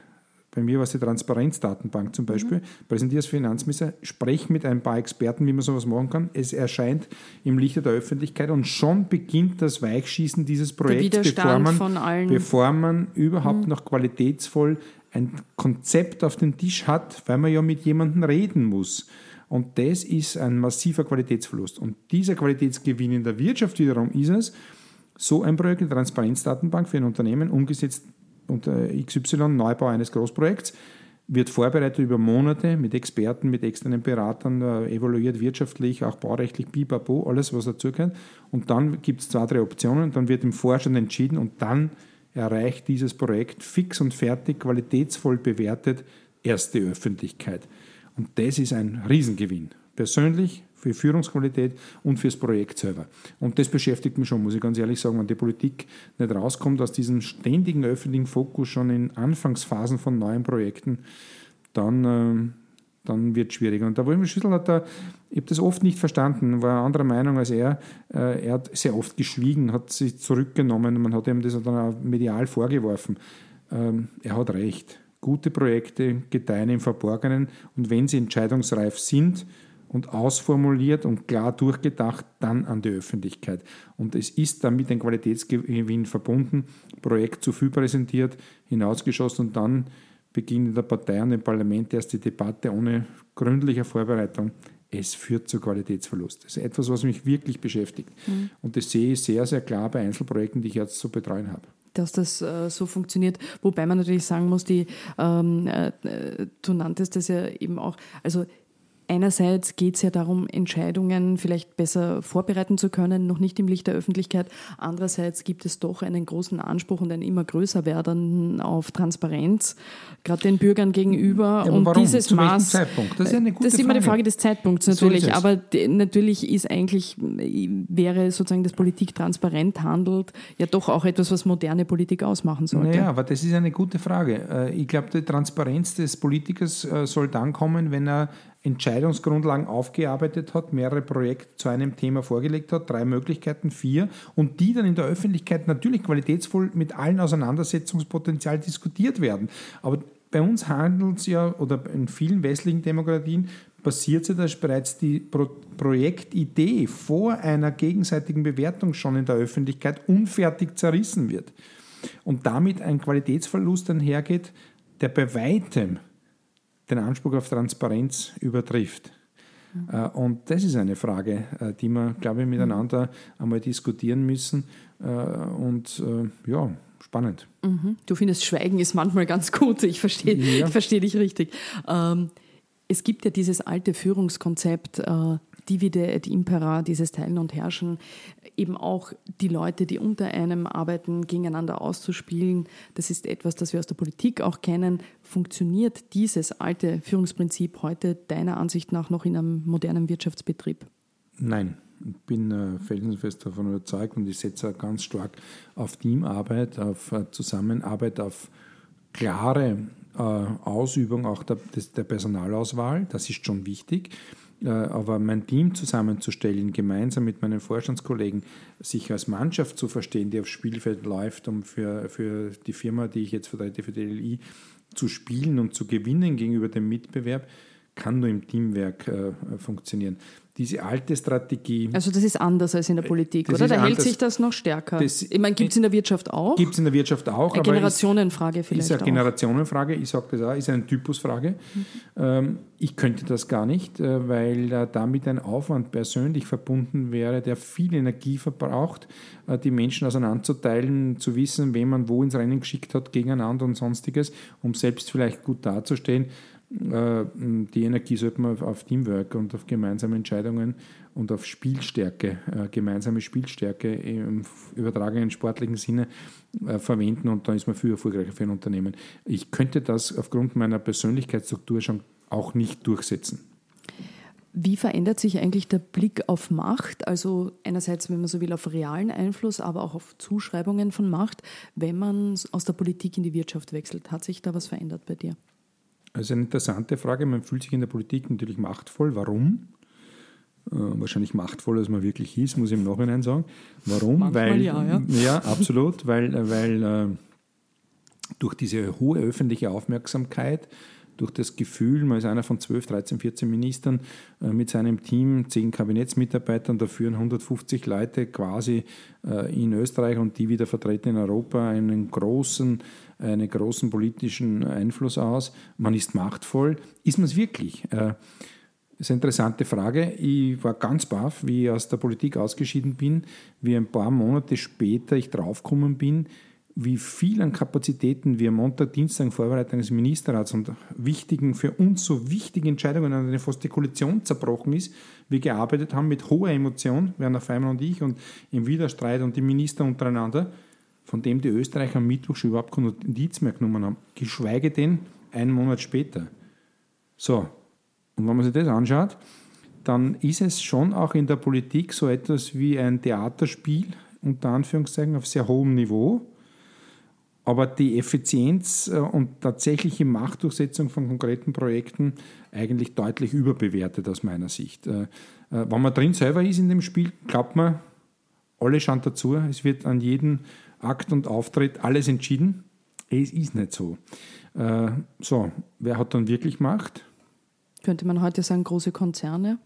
bei mir war es die Transparenzdatenbank zum Beispiel, mhm. präsentiere als Finanzminister, spreche mit ein paar Experten, wie man sowas machen kann. Es erscheint im Lichte der Öffentlichkeit und schon beginnt das Weichschießen dieses Projekts, bevor man, bevor man überhaupt mhm. noch qualitätsvoll ein Konzept auf dem Tisch hat, weil man ja mit jemandem reden muss. Und das ist ein massiver Qualitätsverlust. Und dieser Qualitätsgewinn in der Wirtschaft wiederum ist es, so ein Projekt, die Transparenzdatenbank für ein Unternehmen, umgesetzt unter XY, Neubau eines Großprojekts, wird vorbereitet über Monate mit Experten, mit externen Beratern, äh, evaluiert wirtschaftlich, auch baurechtlich, bipapo, alles, was dazugehört. Und dann gibt es zwei, drei Optionen, dann wird im Vorstand entschieden und dann erreicht dieses Projekt fix und fertig, qualitätsvoll bewertet, erste Öffentlichkeit. Und das ist ein Riesengewinn. Persönlich, für Führungsqualität und fürs Projekt selber. Und das beschäftigt mich schon, muss ich ganz ehrlich sagen, wenn die Politik nicht rauskommt aus diesem ständigen öffentlichen Fokus schon in Anfangsphasen von neuen Projekten, dann, äh, dann wird es schwieriger. Und der Wolfgang Schüssel hat da, ich habe das oft nicht verstanden, war anderer Meinung als er. Äh, er hat sehr oft geschwiegen, hat sich zurückgenommen, man hat ihm das dann auch medial vorgeworfen. Ähm, er hat recht. Gute Projekte gedeihen im Verborgenen und wenn sie entscheidungsreif sind, und ausformuliert und klar durchgedacht dann an die Öffentlichkeit. Und es ist damit ein Qualitätsgewinn verbunden, Projekt zu viel präsentiert, hinausgeschossen und dann beginnt in der Partei und im Parlament erst die Debatte ohne gründliche Vorbereitung. Es führt zu Qualitätsverlust. Das ist etwas, was mich wirklich beschäftigt. Mhm. Und das sehe ich sehr, sehr klar bei Einzelprojekten, die ich jetzt zu betreuen habe dass das äh, so funktioniert. Wobei man natürlich sagen muss, die, ähm, äh, du nanntest das ja eben auch, also Einerseits geht es ja darum, Entscheidungen vielleicht besser vorbereiten zu können, noch nicht im Licht der Öffentlichkeit. Andererseits gibt es doch einen großen Anspruch und einen immer größer werden auf Transparenz, gerade den Bürgern gegenüber. Ja, und warum? dieses Zu Maß. Zeitpunkt? Das ist eine gute Das ist immer die Frage des Zeitpunkts natürlich. So aber natürlich ist eigentlich, wäre sozusagen das Politik transparent handelt, ja doch auch etwas, was moderne Politik ausmachen sollte. Naja, aber das ist eine gute Frage. Äh, ich glaube, die Transparenz des Politikers äh, soll dann kommen, wenn er Entscheidungsgrundlagen aufgearbeitet hat, mehrere Projekte zu einem Thema vorgelegt hat, drei Möglichkeiten, vier, und die dann in der Öffentlichkeit natürlich qualitätsvoll mit allen Auseinandersetzungspotenzial diskutiert werden. Aber bei uns handelt es ja, oder in vielen westlichen Demokratien passiert es ja, dass bereits die Pro Projektidee vor einer gegenseitigen Bewertung schon in der Öffentlichkeit unfertig zerrissen wird. Und damit ein Qualitätsverlust einhergeht, der bei weitem den Anspruch auf Transparenz übertrifft. Mhm. Und das ist eine Frage, äh, die wir, glaube ich, miteinander einmal diskutieren müssen. Äh, und ja, spannend. Mhm. Du findest, Schweigen ist manchmal ganz gut. Ich verstehe ja. versteh dich richtig. Ähm, es gibt ja dieses alte Führungskonzept, Divide et Impera, dieses Teilen und Herrschen, eben auch die Leute, die unter einem arbeiten, gegeneinander auszuspielen. Das ist etwas, das wir aus der Politik auch kennen. Funktioniert dieses alte Führungsprinzip heute deiner Ansicht nach noch in einem modernen Wirtschaftsbetrieb? Nein, ich bin äh, felsenfest davon überzeugt und ich setze ganz stark auf Teamarbeit, auf äh, Zusammenarbeit, auf klare äh, Ausübung auch der, des, der Personalauswahl. Das ist schon wichtig. Äh, aber mein Team zusammenzustellen, gemeinsam mit meinen Vorstandskollegen, sich als Mannschaft zu verstehen, die aufs Spielfeld läuft, um für, für die Firma, die ich jetzt vertrete, für die LI, zu spielen und zu gewinnen gegenüber dem Mitbewerb, kann nur im Teamwerk äh, funktionieren diese alte Strategie. Also das ist anders als in der Politik, oder? Da anders. hält sich das noch stärker. Das, ich meine, gibt es in der Wirtschaft auch? Gibt es in der Wirtschaft auch. Eine Generationenfrage ist, vielleicht Ist eine Generationenfrage, ich sage das auch, ist eine Typusfrage. Mhm. Ähm, ich könnte das gar nicht, äh, weil äh, damit ein Aufwand persönlich verbunden wäre, der viel Energie verbraucht, äh, die Menschen auseinanderzuteilen, zu wissen, wen man wo ins Rennen geschickt hat, gegeneinander und sonstiges, um selbst vielleicht gut dazustehen. Äh, die Energie sollte man auf Teamwork und auf gemeinsame Entscheidungen und auf Spielstärke, äh, gemeinsame Spielstärke im übertragenen sportlichen Sinne äh, verwenden und dann ist man viel erfolgreicher für ein Unternehmen. Ich könnte das aufgrund meiner Persönlichkeitsstruktur schon auch nicht durchsetzen. Wie verändert sich eigentlich der Blick auf Macht? Also einerseits, wenn man so will, auf realen Einfluss, aber auch auf Zuschreibungen von Macht, wenn man aus der Politik in die Wirtschaft wechselt. Hat sich da was verändert bei dir? Das ist eine interessante Frage. Man fühlt sich in der Politik natürlich machtvoll. Warum? Äh, wahrscheinlich machtvoller, als man wirklich ist, muss ich im Nachhinein sagen. Warum? Manchmal weil, ja, ja. ja, absolut, weil, weil äh, durch diese hohe öffentliche Aufmerksamkeit, durch das Gefühl, man ist einer von 12, 13, 14 Ministern äh, mit seinem Team, 10 Kabinettsmitarbeitern, da führen 150 Leute quasi äh, in Österreich und die wieder vertreten in Europa einen großen einen großen politischen Einfluss aus. Man ist machtvoll. Ist man es wirklich? Das äh, ist eine interessante Frage. Ich war ganz baff, wie ich aus der Politik ausgeschieden bin, wie ein paar Monate später ich draufgekommen bin, wie viel an Kapazitäten wir Montag, Dienstag in Vorbereitung des Ministerrats und wichtigen, für uns so wichtigen Entscheidungen, an denen fast die Koalition zerbrochen ist, wir gearbeitet haben mit hoher Emotion, Werner Feimann und ich, und im Widerstreit und die Minister untereinander von dem die Österreicher am Mittwoch schon überhaupt keine Notiz mehr genommen haben, geschweige denn einen Monat später. So, und wenn man sich das anschaut, dann ist es schon auch in der Politik so etwas wie ein Theaterspiel, unter Anführungszeichen, auf sehr hohem Niveau. Aber die Effizienz äh, und tatsächliche Machtdurchsetzung von konkreten Projekten eigentlich deutlich überbewertet aus meiner Sicht. Äh, äh, wenn man drin selber ist in dem Spiel, glaubt man, alle schauen dazu, es wird an jeden Akt und Auftritt alles entschieden. Es ist nicht so. So, wer hat dann wirklich Macht? Könnte man heute sagen, große Konzerne?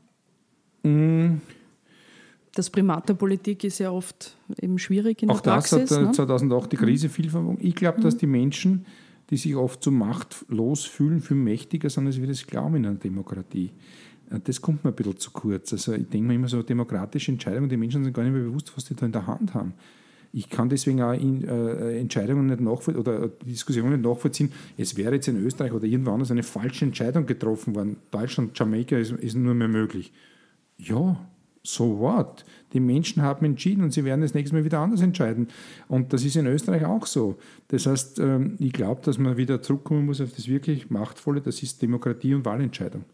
Mm. Das Primat der Politik ist ja oft eben schwierig in Auch der Praxis. Auch das hat ne? 2008 die Krise viel verwogen. Ich glaube, mhm. dass die Menschen, die sich oft so machtlos fühlen, viel mächtiger sind, als wir das glauben in einer Demokratie. Äh, das kommt mir ein bisschen zu kurz. Also ich denke mir immer so, demokratische Entscheidungen, die Menschen sind gar nicht mehr bewusst, was die da in der Hand haben. Ich kann deswegen auch in, äh, Entscheidungen nicht nachvollziehen oder Diskussionen nicht nachvollziehen. Es wäre jetzt in Österreich oder irgendwo anders eine falsche Entscheidung getroffen worden. Deutschland, Jamaika ist, ist nur mehr möglich. Ja, so what? Die Menschen haben entschieden und sie werden das nächste Mal wieder anders entscheiden. Und das ist in Österreich auch so. Das heißt, ähm, ich glaube, dass man wieder zurückkommen muss auf das wirklich Machtvolle, das ist Demokratie und Wahlentscheidung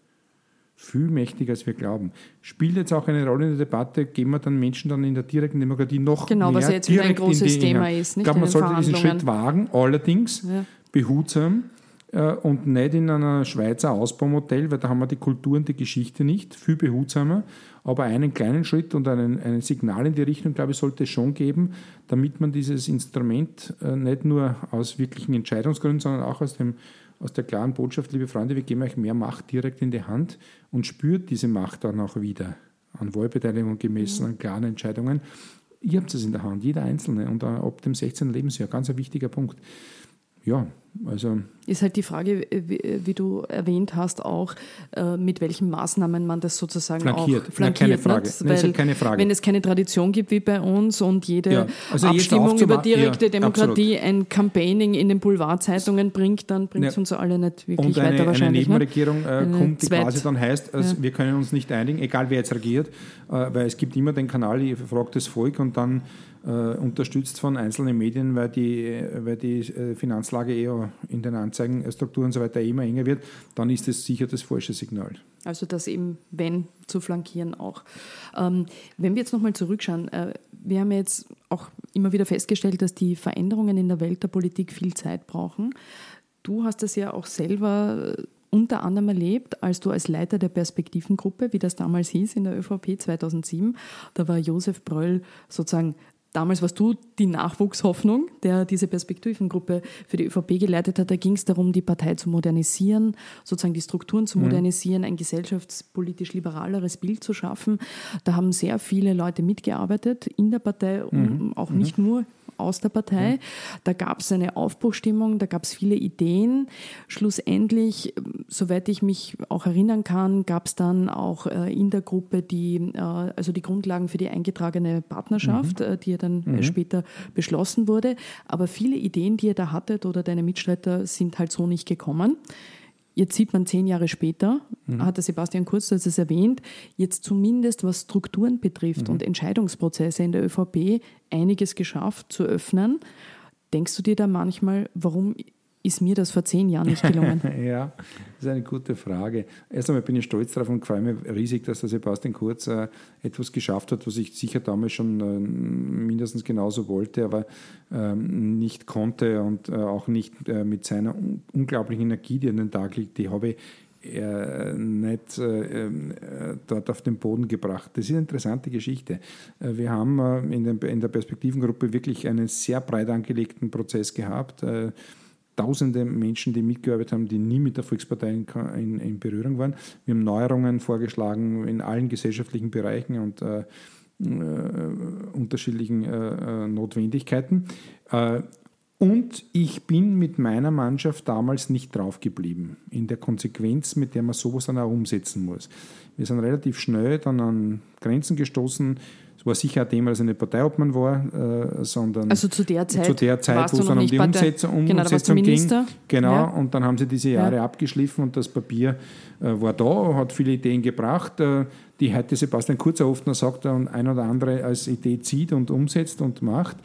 viel mächtiger, als wir glauben. Spielt jetzt auch eine Rolle in der Debatte, geben wir dann Menschen dann in der direkten Demokratie noch genau, mehr Genau, was jetzt wieder ein großes Thema ist. Nicht ich glaube, man sollte diesen Schritt wagen, allerdings ja. behutsam und nicht in einer Schweizer Ausbaumodell, weil da haben wir die Kultur und die Geschichte nicht, viel behutsamer. Aber einen kleinen Schritt und einen, ein Signal in die Richtung, glaube ich, sollte es schon geben, damit man dieses Instrument äh, nicht nur aus wirklichen Entscheidungsgründen, sondern auch aus dem aus der klaren Botschaft, liebe Freunde, wir geben euch mehr Macht direkt in die Hand und spürt diese Macht dann auch wieder an Wahlbeteiligung gemessen, an klaren Entscheidungen. Ihr habt es in der Hand, jeder Einzelne und ab dem 16. Lebensjahr, ganz ein wichtiger Punkt. Ja, also ist halt die Frage, wie, wie, du erwähnt hast, auch äh, mit welchen Maßnahmen man das sozusagen flankiert. auch flankiert. keine Frage. Weil, Nein, keine Frage. Wenn es keine Tradition gibt wie bei uns und jede ja, also Abstimmung über direkte ja, Demokratie absolut. ein Campaigning in den Boulevardzeitungen bringt, dann bringt es ja. uns alle nicht wirklich und eine, weiter wahrscheinlich. Eine ne? Nebenregierung äh, eine kommt, die Zweit. quasi dann heißt, also wir können uns nicht einigen, egal wer jetzt regiert, äh, weil es gibt immer den Kanal, ich frage das Volk und dann äh, unterstützt von einzelnen Medien, weil die, weil die äh, Finanzlage eher in den Anzeigenstrukturen und so weiter immer enger wird, dann ist das sicher das falsche Signal. Also das eben, wenn, zu flankieren auch. Ähm, wenn wir jetzt nochmal zurückschauen, äh, wir haben jetzt auch immer wieder festgestellt, dass die Veränderungen in der Welt der Politik viel Zeit brauchen. Du hast das ja auch selber unter anderem erlebt, als du als Leiter der Perspektivengruppe, wie das damals hieß in der ÖVP 2007, da war Josef Bröll sozusagen Damals warst du die Nachwuchshoffnung, der diese Perspektivengruppe für die ÖVP geleitet hat. Da ging es darum, die Partei zu modernisieren, sozusagen die Strukturen zu mhm. modernisieren, ein gesellschaftspolitisch liberaleres Bild zu schaffen. Da haben sehr viele Leute mitgearbeitet in der Partei, mhm. auch mhm. nicht nur aus der Partei. Ja. Da gab es eine Aufbruchstimmung, da gab es viele Ideen. Schlussendlich, soweit ich mich auch erinnern kann, gab es dann auch äh, in der Gruppe die, äh, also die Grundlagen für die eingetragene Partnerschaft, mhm. Äh, die ja dann mhm. später beschlossen wurde. Aber viele Ideen, die ihr da hattet oder deine Mitstreiter, sind halt so nicht gekommen. Jetzt sieht man zehn Jahre später, mhm. hat der Sebastian Kurz das es erwähnt, jetzt zumindest was Strukturen betrifft mhm. und Entscheidungsprozesse in der ÖVP einiges geschafft zu öffnen. Denkst du dir da manchmal, warum ist mir das vor zehn Jahren nicht gelungen? ja, das ist eine gute Frage. Erst einmal bin ich stolz darauf und freue mich riesig, dass der Sebastian Kurz äh, etwas geschafft hat, was ich sicher damals schon äh, mindestens genauso wollte, aber ähm, nicht konnte und äh, auch nicht äh, mit seiner un unglaublichen Energie, die an den Tag liegt, die habe ich äh, nicht äh, äh, dort auf den Boden gebracht. Das ist eine interessante Geschichte. Äh, wir haben äh, in, den, in, der Perspektivengruppe wirklich einen sehr breit angelegten Prozess gehabt tausende Menschen, die mitgearbeitet haben, die nie mit der Volkspartei in, in, in Berührung waren. Wir haben Neuerungen vorgeschlagen in allen gesellschaftlichen Bereichen und äh, äh, unterschiedlichen äh, äh Notwendigkeiten. Äh, und ich bin mit meiner Mannschaft damals nicht drauf geblieben, in der Konsequenz, mit der man sowas dann auch umsetzen muss. Wir sind relativ schnell dann an Grenzen gestoßen war sicher ein Thema, dass er nicht Parteiobmann war, äh, sondern also zu der Zeit, zu der Zeit wo es dann um die Umsetzung, um genau, Umsetzung ging. Genau, ja. und dann haben sie diese Jahre ja. abgeschliffen und das Papier äh, war da, hat viele Ideen gebracht, äh, die heute Sebastian Kurzer oft noch sagt und ein oder andere als Idee zieht und umsetzt und macht.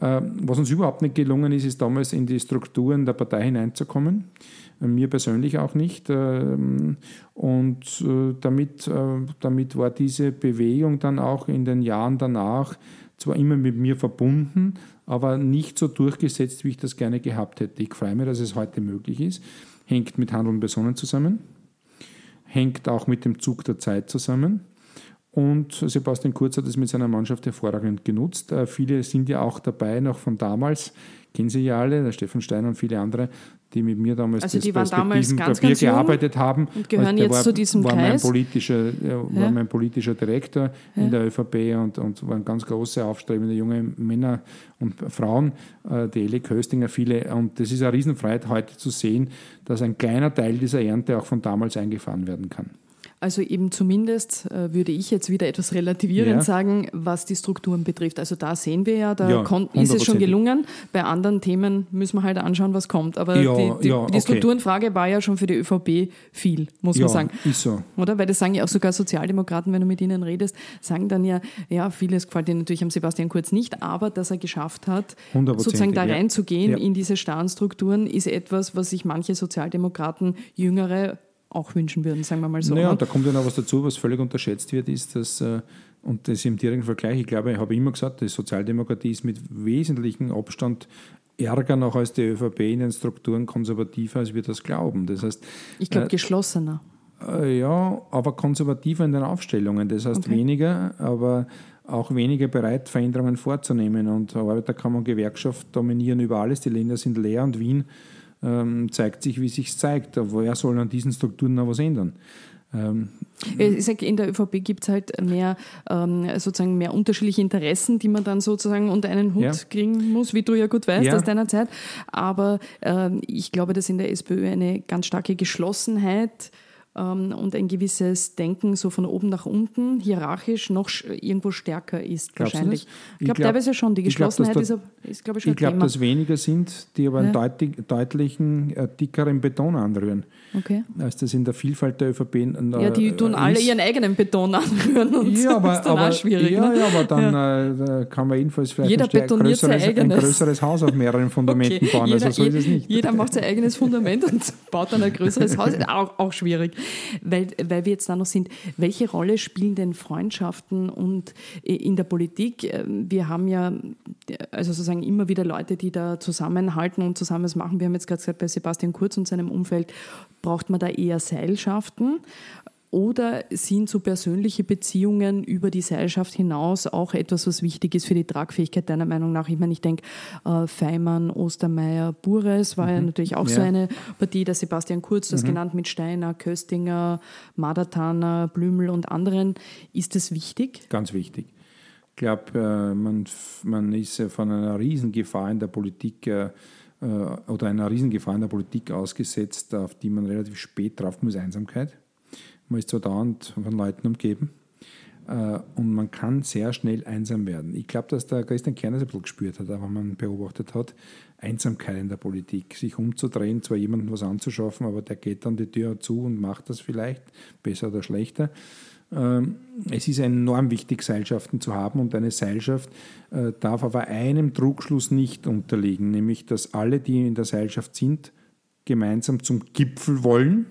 Äh, was uns überhaupt nicht gelungen ist, ist damals in die Strukturen der Partei hineinzukommen mir persönlich auch nicht. Ähm, und äh, damit, äh, damit war diese Bewegung dann auch in den Jahren danach zwar immer mit mir verbunden, aber nicht so durchgesetzt, wie ich das gerne gehabt hätte. Ich freue mich, dass es heute möglich ist. Hängt mit Handel und Personen zusammen, hängt auch mit dem Zug der Zeit zusammen. Und Sebastian Kurz hat es mit seiner Mannschaft hervorragend genutzt. Äh, viele sind ja auch dabei, noch von damals, kennen Sie ja alle, der Stefan Steiner und viele andere, die mit mir damals also die das damals ganz, ganz gearbeitet haben. Und gehören also jetzt war, zu diesem war Kreis. Mein politischer, war ja. mein politischer Direktor ja. in der ÖVP und, und waren ganz große, aufstrebende junge Männer und Frauen, äh, die Eli Köstinger, viele. Und das ist eine Riesenfreiheit, heute zu sehen, dass ein kleiner Teil dieser Ernte auch von damals eingefahren werden kann. Also eben zumindest äh, würde ich jetzt wieder etwas relativierend ja. sagen, was die Strukturen betrifft. Also da sehen wir ja, da ja, ist es schon gelungen. Bei anderen Themen müssen wir halt anschauen, was kommt. Aber ja, die, die, okay. die, Strukturenfrage war ja schon für die ÖVP viel, muss man sagen. Ist so. Oder? Weil das sagen ja auch sogar Sozialdemokraten, wenn du mit ihnen redest, sagen dann ja, ja, vieles gefällt ihnen natürlich am Sebastian Kurz nicht, aber dass er geschafft hat, sozusagen da reinzugehen in diese starren Strukturen, ist etwas, was sich manche Sozialdemokraten, jüngere, auch wünschen würden, sagen wir mal so. Naja, und da kommt ja noch was dazu, was völlig unterschätzt wird, ist, dass, äh, und das im direkten Vergleich, ich glaube, ich habe immer gesagt, die Sozialdemokratie ist mit wesentlichem Abstand ärger noch als die ÖVP in den Strukturen konservativer, als wir das glauben. Das heißt, ich glaube, äh, geschlossener. Äh, ja, aber konservativer in den Aufstellungen. Das heißt okay. weniger, aber auch weniger bereit, Veränderungen vorzunehmen. Und Arbeiterkammer und Gewerkschaft dominieren über alles. Die Länder sind leer und Wien ähm, zeigt sich, wie sich zeigt. Woher soll an diesen Strukturen noch was ändern? Ähm, ich sage, in der ÖVP gibt es halt mehr ähm, sozusagen mehr unterschiedliche Interessen, die man dann sozusagen unter einen Hut ja. kriegen muss, wie du ja gut weißt ja. aus deiner Zeit. Aber ähm, ich glaube, dass in der SPÖ eine ganz starke Geschlossenheit ähm, und ein gewisses Denken so von oben nach unten, hierarchisch, noch irgendwo stärker ist Glaubst wahrscheinlich. Ich glaube glaub, teilweise schon. Die Geschlossenheit glaub, ist, ist glaube ich, schon Ich glaube, dass weniger sind, die aber einen ja. deutlich, deutlichen, äh, dickeren Beton anrühren. Okay. Als das in der Vielfalt der ÖVP äh, Ja, die tun alle ihren eigenen Beton anrühren und ja, aber, ist dann aber, auch schwierig. Ja, ne? ja aber dann ja. äh, kann man jedenfalls vielleicht jeder ein, größeres, ein größeres Haus auf mehreren Fundamenten okay. bauen. Jeder, also so ist es nicht. Jeder macht sein eigenes Fundament und baut dann ein größeres Haus. Auch, auch schwierig. Weil, weil wir jetzt da noch sind, welche Rolle spielen denn Freundschaften und in der Politik? Wir haben ja also sozusagen immer wieder Leute, die da zusammenhalten und zusammen was machen. Wir haben jetzt gerade gesagt, bei Sebastian Kurz und seinem Umfeld braucht man da eher Seilschaften. Oder sind so persönliche Beziehungen über die Seilschaft hinaus auch etwas, was wichtig ist für die Tragfähigkeit deiner Meinung nach? Ich meine, ich denke, äh, Feimann, Ostermeier, Bures war mhm. ja natürlich auch ja. so eine Partie, der Sebastian Kurz, das mhm. genannt mit Steiner, Köstinger, Madatana, Blümel und anderen. Ist das wichtig? Ganz wichtig. Ich glaube, äh, man, man ist von einer Riesengefahr in der Politik äh, oder einer Riesengefahr in der Politik ausgesetzt, auf die man relativ spät drauf muss, Einsamkeit. Man ist zwar dauernd von Leuten umgeben äh, und man kann sehr schnell einsam werden. Ich glaube, dass der Christian Kern das ein bisschen gespürt hat, aber man beobachtet hat, Einsamkeit in der Politik, sich umzudrehen, zwar jemandem was anzuschaffen, aber der geht dann die Tür zu und macht das vielleicht besser oder schlechter. Ähm, es ist enorm wichtig, Seilschaften zu haben und eine Seilschaft äh, darf aber einem Trugschluss nicht unterliegen, nämlich dass alle, die in der Seilschaft sind, gemeinsam zum Gipfel wollen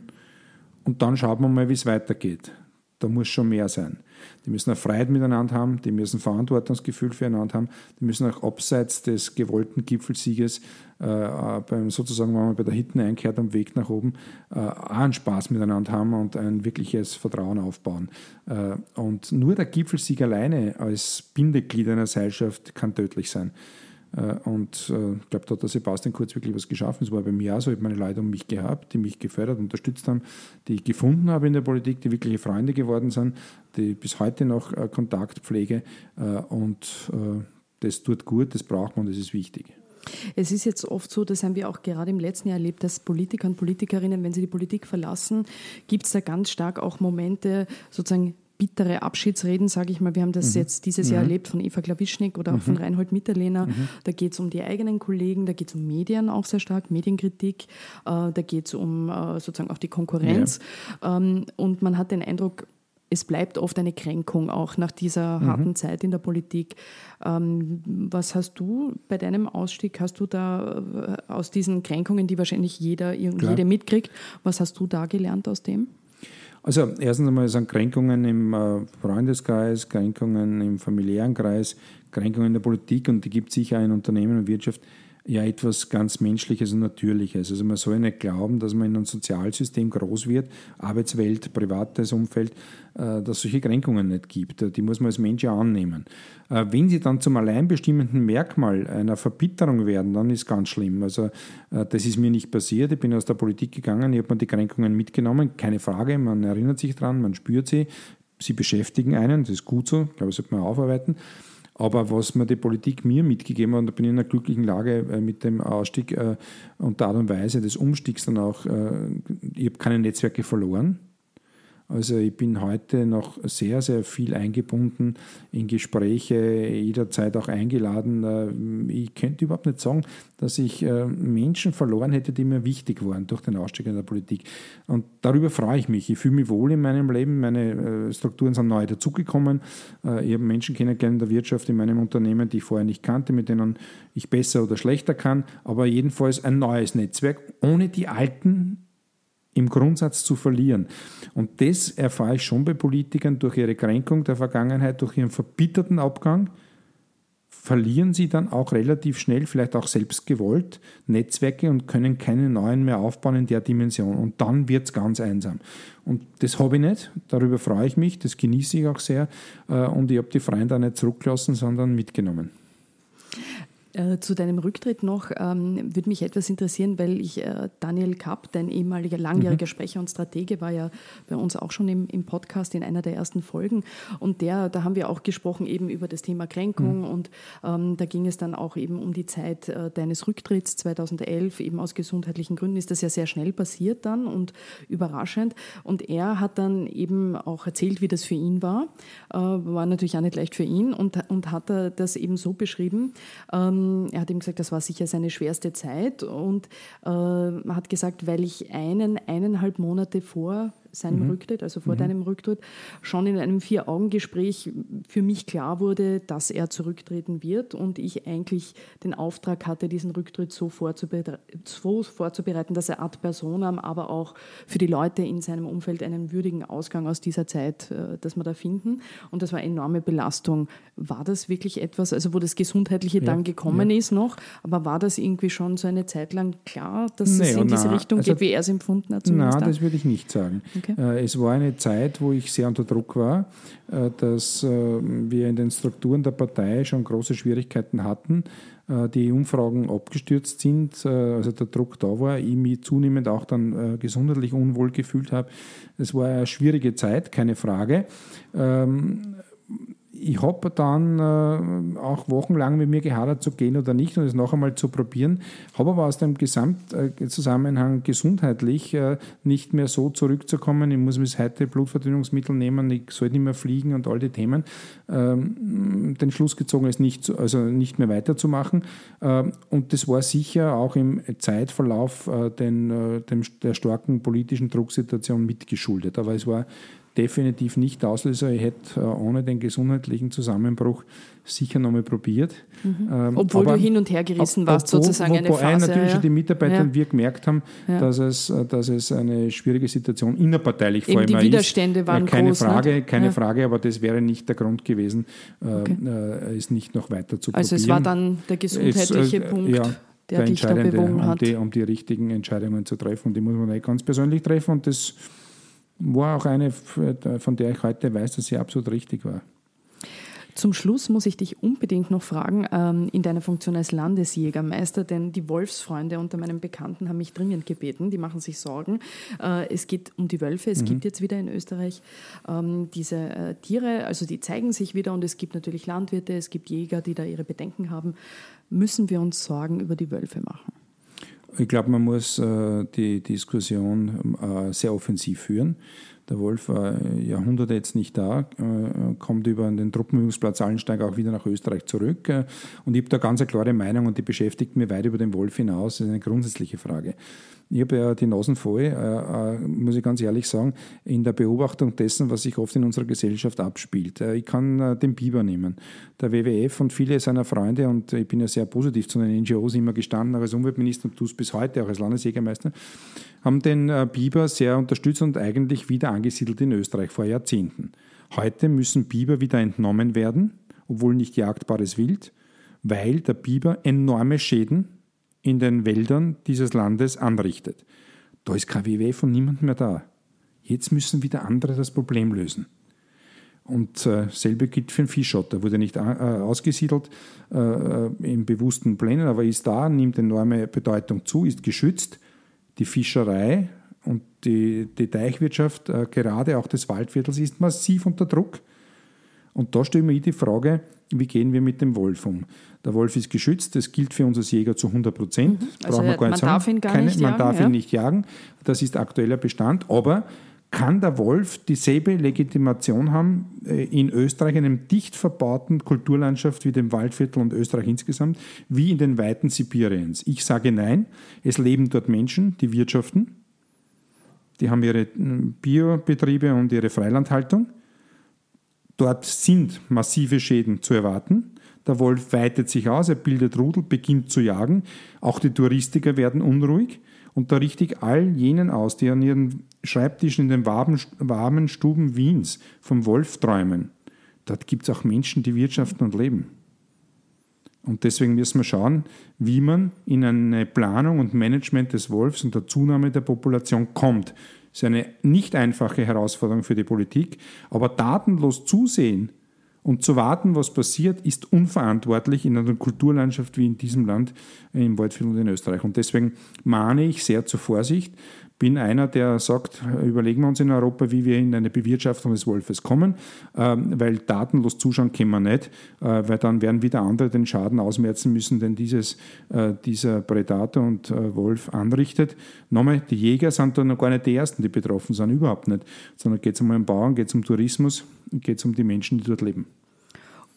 und dann schaut man mal, wie es weitergeht. Da muss schon mehr sein. Die müssen auch Freiheit miteinander haben, die müssen Verantwortungsgefühl füreinander haben, die müssen auch abseits des gewollten Gipfelsieges, äh, beim, sozusagen, wenn man bei der Hitten einkehrt am Weg nach oben, äh, auch einen Spaß miteinander haben und ein wirkliches Vertrauen aufbauen. Äh, und nur der Gipfelsieg alleine als Bindeglied einer Seilschaft kann tödlich sein. Äh, und äh, ich glaube, da hat der Sebastian Kurz wirklich was geschaffen. Es war bei mir auch so, ich habe meine Leute um mich gehabt, die mich gefördert, unterstützt haben, die ich gefunden habe in der Politik, die wirkliche Freunde geworden sind, die bis heute noch äh, Kontakt pflege. Und das tut gut, das braucht man, das ist wichtig. Es ist jetzt oft so, das haben wir auch gerade im letzten Jahr erlebt, dass Politiker und Politikerinnen, wenn sie die Politik verlassen, gibt es da ganz stark auch Momente, sozusagen bittere Abschiedsreden, sage ich mal. Wir haben das mhm. jetzt dieses Jahr mhm. erlebt von Eva Klawischnik oder auch mhm. von Reinhold Mitterlehner. Mhm. Da geht es um die eigenen Kollegen, da geht es um Medien auch sehr stark, Medienkritik, äh, da geht es um äh, sozusagen auch die Konkurrenz. Ja. Ähm, und man hat den Eindruck, es bleibt oft eine Kränkung auch nach dieser mhm. harten Zeit in der Politik. Ähm, was hast du bei deinem Ausstieg, hast du da äh, aus diesen Kränkungen, die wahrscheinlich jeder, jede mitkriegt, was hast du da gelernt aus dem? Also erstens einmal sind Kränkungen im äh, Freundeskreis, Kränkungen im familiären Kreis, Kränkungen in der Politik und die gibt es sicher in Unternehmen und Wirtschaft ja etwas ganz Menschliches und Natürliches. Also man soll nicht glauben, dass man in einem Sozialsystem groß wird, Arbeitswelt, privates Umfeld, äh, dass es solche Kränkungen nicht gibt. Die muss man als Mensch ja annehmen. Äh, wenn sie dann zum alleinbestimmenden Merkmal einer Verbitterung werden, dann ist ganz schlimm. Also äh, das ist mir nicht passiert. Ich bin aus der Politik gegangen, ich habe mir die Kränkungen mitgenommen, keine Frage, man erinnert sich dran, man spürt sie, sie beschäftigen einen, das ist gut so, ich glaube, das sollte man aufarbeiten. Aber was mir die Politik mir mitgegeben hat, und da bin ich in einer glücklichen Lage äh, mit dem Ausstieg äh, und der Art und Weise des Umstiegs dann auch, äh, ich habe keine Netzwerke verloren. Also ich bin heute noch sehr, sehr viel eingebunden in Gespräche, jederzeit auch eingeladen. Äh, ich könnte überhaupt nicht sagen, dass ich äh, Menschen verloren hätte, die mir wichtig waren durch den Ausstieg in der Politik. Und darüber freue ich mich. Ich fühle mich wohl in meinem Leben. Meine äh, Strukturen sind neu dazugekommen. Ich habe Menschen kennengelernt in der Wirtschaft, in meinem Unternehmen, die ich vorher nicht kannte, mit denen ich besser oder schlechter kann. Aber jedenfalls ein neues Netzwerk, ohne die alten im Grundsatz zu verlieren. Und das erfahre ich schon bei Politikern durch ihre Kränkung der Vergangenheit, durch ihren verbitterten Abgang, verlieren sie dann auch relativ schnell, vielleicht auch selbst gewollt, Netzwerke und können keine neuen mehr aufbauen in der Dimension. Und dann wird es ganz einsam. Und das habe ich nicht, darüber freue ich mich, das genieße ich auch sehr. Äh, und ich habe die Freunde auch nicht zurückgelassen, sondern mitgenommen. Äh, zu deinem Rücktritt noch ähm, würde mich etwas interessieren, weil ich äh, Daniel Kapp, dein ehemaliger langjähriger mhm. Sprecher und Stratege, war ja bei uns auch schon im, im, Podcast in einer der ersten Folgen. Und der, da haben wir auch gesprochen eben über das Thema Kränkung mhm. und ähm, da ging es dann auch eben um die Zeit äh, deines Rücktritts 2011, eben aus gesundheitlichen Gründen ist das ja sehr schnell passiert dann und überraschend. Und er hat dann eben auch erzählt, wie das für ihn war. Äh, war natürlich auch nicht leicht für ihn und, und hat er das eben so beschrieben. Ähm, er hat ihm gesagt, das war sicher seine schwerste Zeit und äh, hat gesagt, weil ich einen, eineinhalb Monate vor seinem mhm. Rücktritt, also vor mhm. deinem Rücktritt, schon in einem Vier-Augen-Gespräch für mich klar wurde, dass er zurücktreten wird und ich eigentlich den Auftrag hatte, diesen Rücktritt so, vorzubere so vorzubereiten, dass er ad personam, aber auch für die Leute in seinem Umfeld einen würdigen Ausgang aus dieser Zeit, äh, dass wir da finden. Und das war eine enorme Belastung. War das wirklich etwas, also wo das Gesundheitliche ja, dann gekommen ja. ist noch, aber war das irgendwie schon so eine Zeit lang klar, dass nee, es in diese Richtung also, geht, wie er es empfunden hat? Nein, das würde ich nicht sagen. Okay. Äh, es war eine Zeit, wo ich sehr unter Druck war, äh, dass äh, wir in den Strukturen der Partei schon große Schwierigkeiten hatten, die Umfragen abgestürzt sind, also der Druck da war, ich mich zunehmend auch dann gesundheitlich unwohl gefühlt habe. Es war eine schwierige Zeit, keine Frage. Ich habe dann äh, auch wochenlang mit mir gehadert, zu gehen oder nicht und es noch einmal zu probieren, habe aber aus dem Gesamtzusammenhang gesundheitlich äh, nicht mehr so zurückzukommen. Ich muss bis heute Blutverdünnungsmittel nehmen, ich soll nicht mehr fliegen und all die Themen. Ähm, den Schluss gezogen ist, nicht, also nicht mehr weiterzumachen. Ähm, und das war sicher auch im Zeitverlauf äh, den, äh, dem, der starken politischen Drucksituation mitgeschuldet. Aber es war definitiv nicht Auslöser. Ich hätte äh, ohne den gesundheitlichen Zusammenbruch sicher nochmal probiert. Mhm. Ähm, Obwohl du hin und her gerissen ob, warst, sozusagen wo, eine Phase. natürlich ja. die Mitarbeiter ja. und wir gemerkt haben, ja. dass, es, äh, dass es eine schwierige Situation innerparteilich vor allem die Widerstände ist. waren keine groß. Frage, nicht? keine Frage, aber das wäre nicht der Grund gewesen, äh, okay. es nicht noch weiter zu also probieren. Also es war dann der gesundheitliche es, Punkt. der, der bewogen hat. Um die, um die richtigen Entscheidungen zu treffen. Und die muss man nicht ganz persönlich treffen. Und das war auch eine, von der ich heute weiß, dass sie absolut richtig war. Zum Schluss muss ich dich unbedingt noch fragen, ähm, in deiner Funktion als Landesjägermeister, denn die Wolfsfreunde unter meinen Bekannten haben mich dringend gebeten, die machen sich Sorgen. Äh, es geht um die Wölfe, es mhm. gibt jetzt wieder in Österreich ähm, diese äh, Tiere, also die zeigen sich wieder und es gibt natürlich Landwirte, es gibt Jäger, die da ihre Bedenken haben. Müssen wir uns Sorgen über die Wölfe machen? Ich glaube, man muss äh, die Diskussion äh, sehr offensiv führen. Der Wolf war Jahrhunderte jetzt nicht da, äh, kommt über den Truppenübungsplatz Allensteig auch wieder nach Österreich zurück. Äh, und ich habe da ganz eine klare Meinung und die beschäftigt mich weit über den Wolf hinaus. Das ist eine grundsätzliche Frage. Ich habe ja die Nasen voll, äh, äh, muss ich ganz ehrlich sagen, in der Beobachtung dessen, was sich oft in unserer Gesellschaft abspielt. Äh, ich kann äh, den Biber nehmen. Der WWF und viele seiner Freunde, und ich bin ja sehr positiv zu den NGOs immer gestanden, als Umweltminister und tue es bis heute, auch als Landesjägermeister, haben den Biber sehr unterstützt und eigentlich wieder angesiedelt in Österreich vor Jahrzehnten. Heute müssen Biber wieder entnommen werden, obwohl nicht jagdbares Wild, weil der Biber enorme Schäden in den Wäldern dieses Landes anrichtet. Da ist kein WWF und niemand mehr da. Jetzt müssen wieder andere das Problem lösen. Und äh, selbe gilt für den Fischotter. Wurde nicht äh, ausgesiedelt äh, äh, in bewussten Plänen, aber ist da, nimmt enorme Bedeutung zu, ist geschützt. Die Fischerei und die, die Teichwirtschaft, äh, gerade auch des Waldviertels, ist massiv unter Druck. Und da stelle ich mir die Frage, wie gehen wir mit dem Wolf um? Der Wolf ist geschützt, das gilt für uns als Jäger zu 100 Prozent. Mhm. Also man, man darf ihn gar Keine, nicht man jagen. Man darf ja. ihn nicht jagen, das ist aktueller Bestand. Aber kann der Wolf dieselbe Legitimation haben äh, in Österreich, einem dicht verbauten Kulturlandschaft wie dem Waldviertel und Österreich insgesamt, wie in den Weiten Sibiriens? Ich sage nein. Es leben dort Menschen, die wirtschaften. Die haben ihre hm, Biobetriebe und ihre Freilandhaltung. Dort sind massive Schäden zu erwarten. Der Wolf weitet sich aus, er bildet Rudel, beginnt zu jagen. Auch die Touristiker werden unruhig. Und da richte ich all jenen aus, die an ihren Schreibtischen in den warmen Stuben Wiens vom Wolf träumen. Dort gibt es auch Menschen, die wirtschaften und leben. Und deswegen müssen wir schauen, wie man in eine Planung und Management des Wolfs und der Zunahme der Population kommt. Ist eine nicht einfache Herausforderung für die Politik, aber datenlos zusehen und zu warten, was passiert, ist unverantwortlich in einer Kulturlandschaft wie in diesem Land, im Waldviertel und in Österreich. Und deswegen mahne ich sehr zur Vorsicht bin einer, der sagt, überlegen wir uns in Europa, wie wir in eine Bewirtschaftung des Wolfes kommen, ähm, weil datenlos zuschauen können wir nicht, äh, weil dann werden wieder andere den Schaden ausmerzen müssen, den dieses, äh, dieser Predator und äh, Wolf anrichtet. Nochmal, die Jäger sind da noch gar nicht die Ersten, die betroffen sind, überhaupt nicht, sondern geht es um den Bauern, geht es um Tourismus, geht es um die Menschen, die dort leben.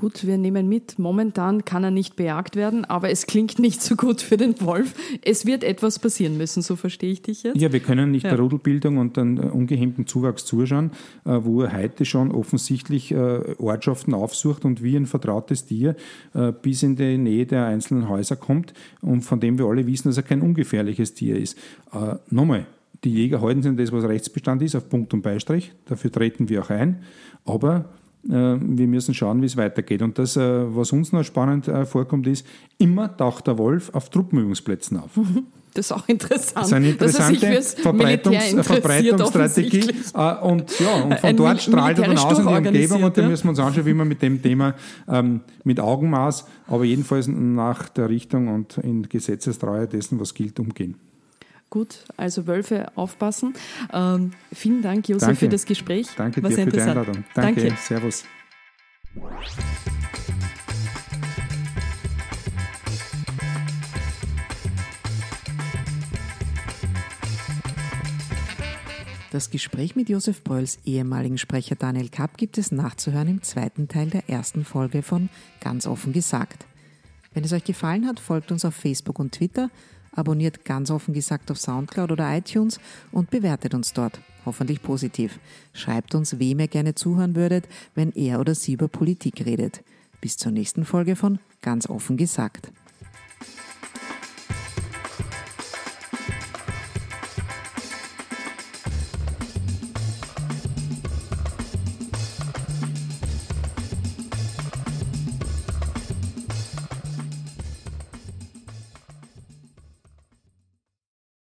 Gut, wir nehmen mit. Momentan kann er nicht bejagt werden, aber es klingt nicht so gut für den Wolf. Es wird etwas passieren müssen, so verstehe ich dich jetzt. Ja, wir können nicht ja. der Rudelbildung und dann äh, ungehemmten Zuwachs zuschauen, äh, wo er heute schon offensichtlich äh, Ortschaften aufsucht und wie ein vertrautes Tier bis in die Nähe der einzelnen Häuser kommt und von dem wir alle wissen, dass er kein ungefährliches Tier ist. Nochmal, die Jäger halten sich an das, was Rechtsbestand ist, auf Punkt und Beistrich. Dafür treten wir auch ein. Aber wir müssen schauen, wie es weitergeht. Und das, äh, was uns noch spannend äh, vorkommt, ist, immer taucht der Wolf auf Truppenübungsplätzen auf. Das ist auch interessant. Das ist eine interessante Verbreitungs Verbreitungsstrategie. Und, ja, und von dort strahlt er dann aus in die Umgebung und da müssen wir uns anschauen, wie wir mit dem Thema ähm, mit Augenmaß, aber jedenfalls nach der Richtung und in Gesetzestreue dessen, was gilt, umgehen. Gut, also Wölfe aufpassen. Ähm, vielen Dank, Josef, Danke. für das Gespräch. Danke War dir für die Einladung. Danke. Danke. Servus. Das Gespräch mit Josef Brölls ehemaligen Sprecher Daniel Kapp gibt es nachzuhören im zweiten Teil der ersten Folge von Ganz offen gesagt. Wenn es euch gefallen hat, folgt uns auf Facebook und Twitter abonniert ganz offen gesagt auf Soundcloud oder iTunes und bewertet uns dort. Hoffentlich positiv. Schreibt uns, wem ihr gerne zuhören würdet, wenn er oder sie über Politik redet. Bis zur nächsten Folge von Ganz offen gesagt.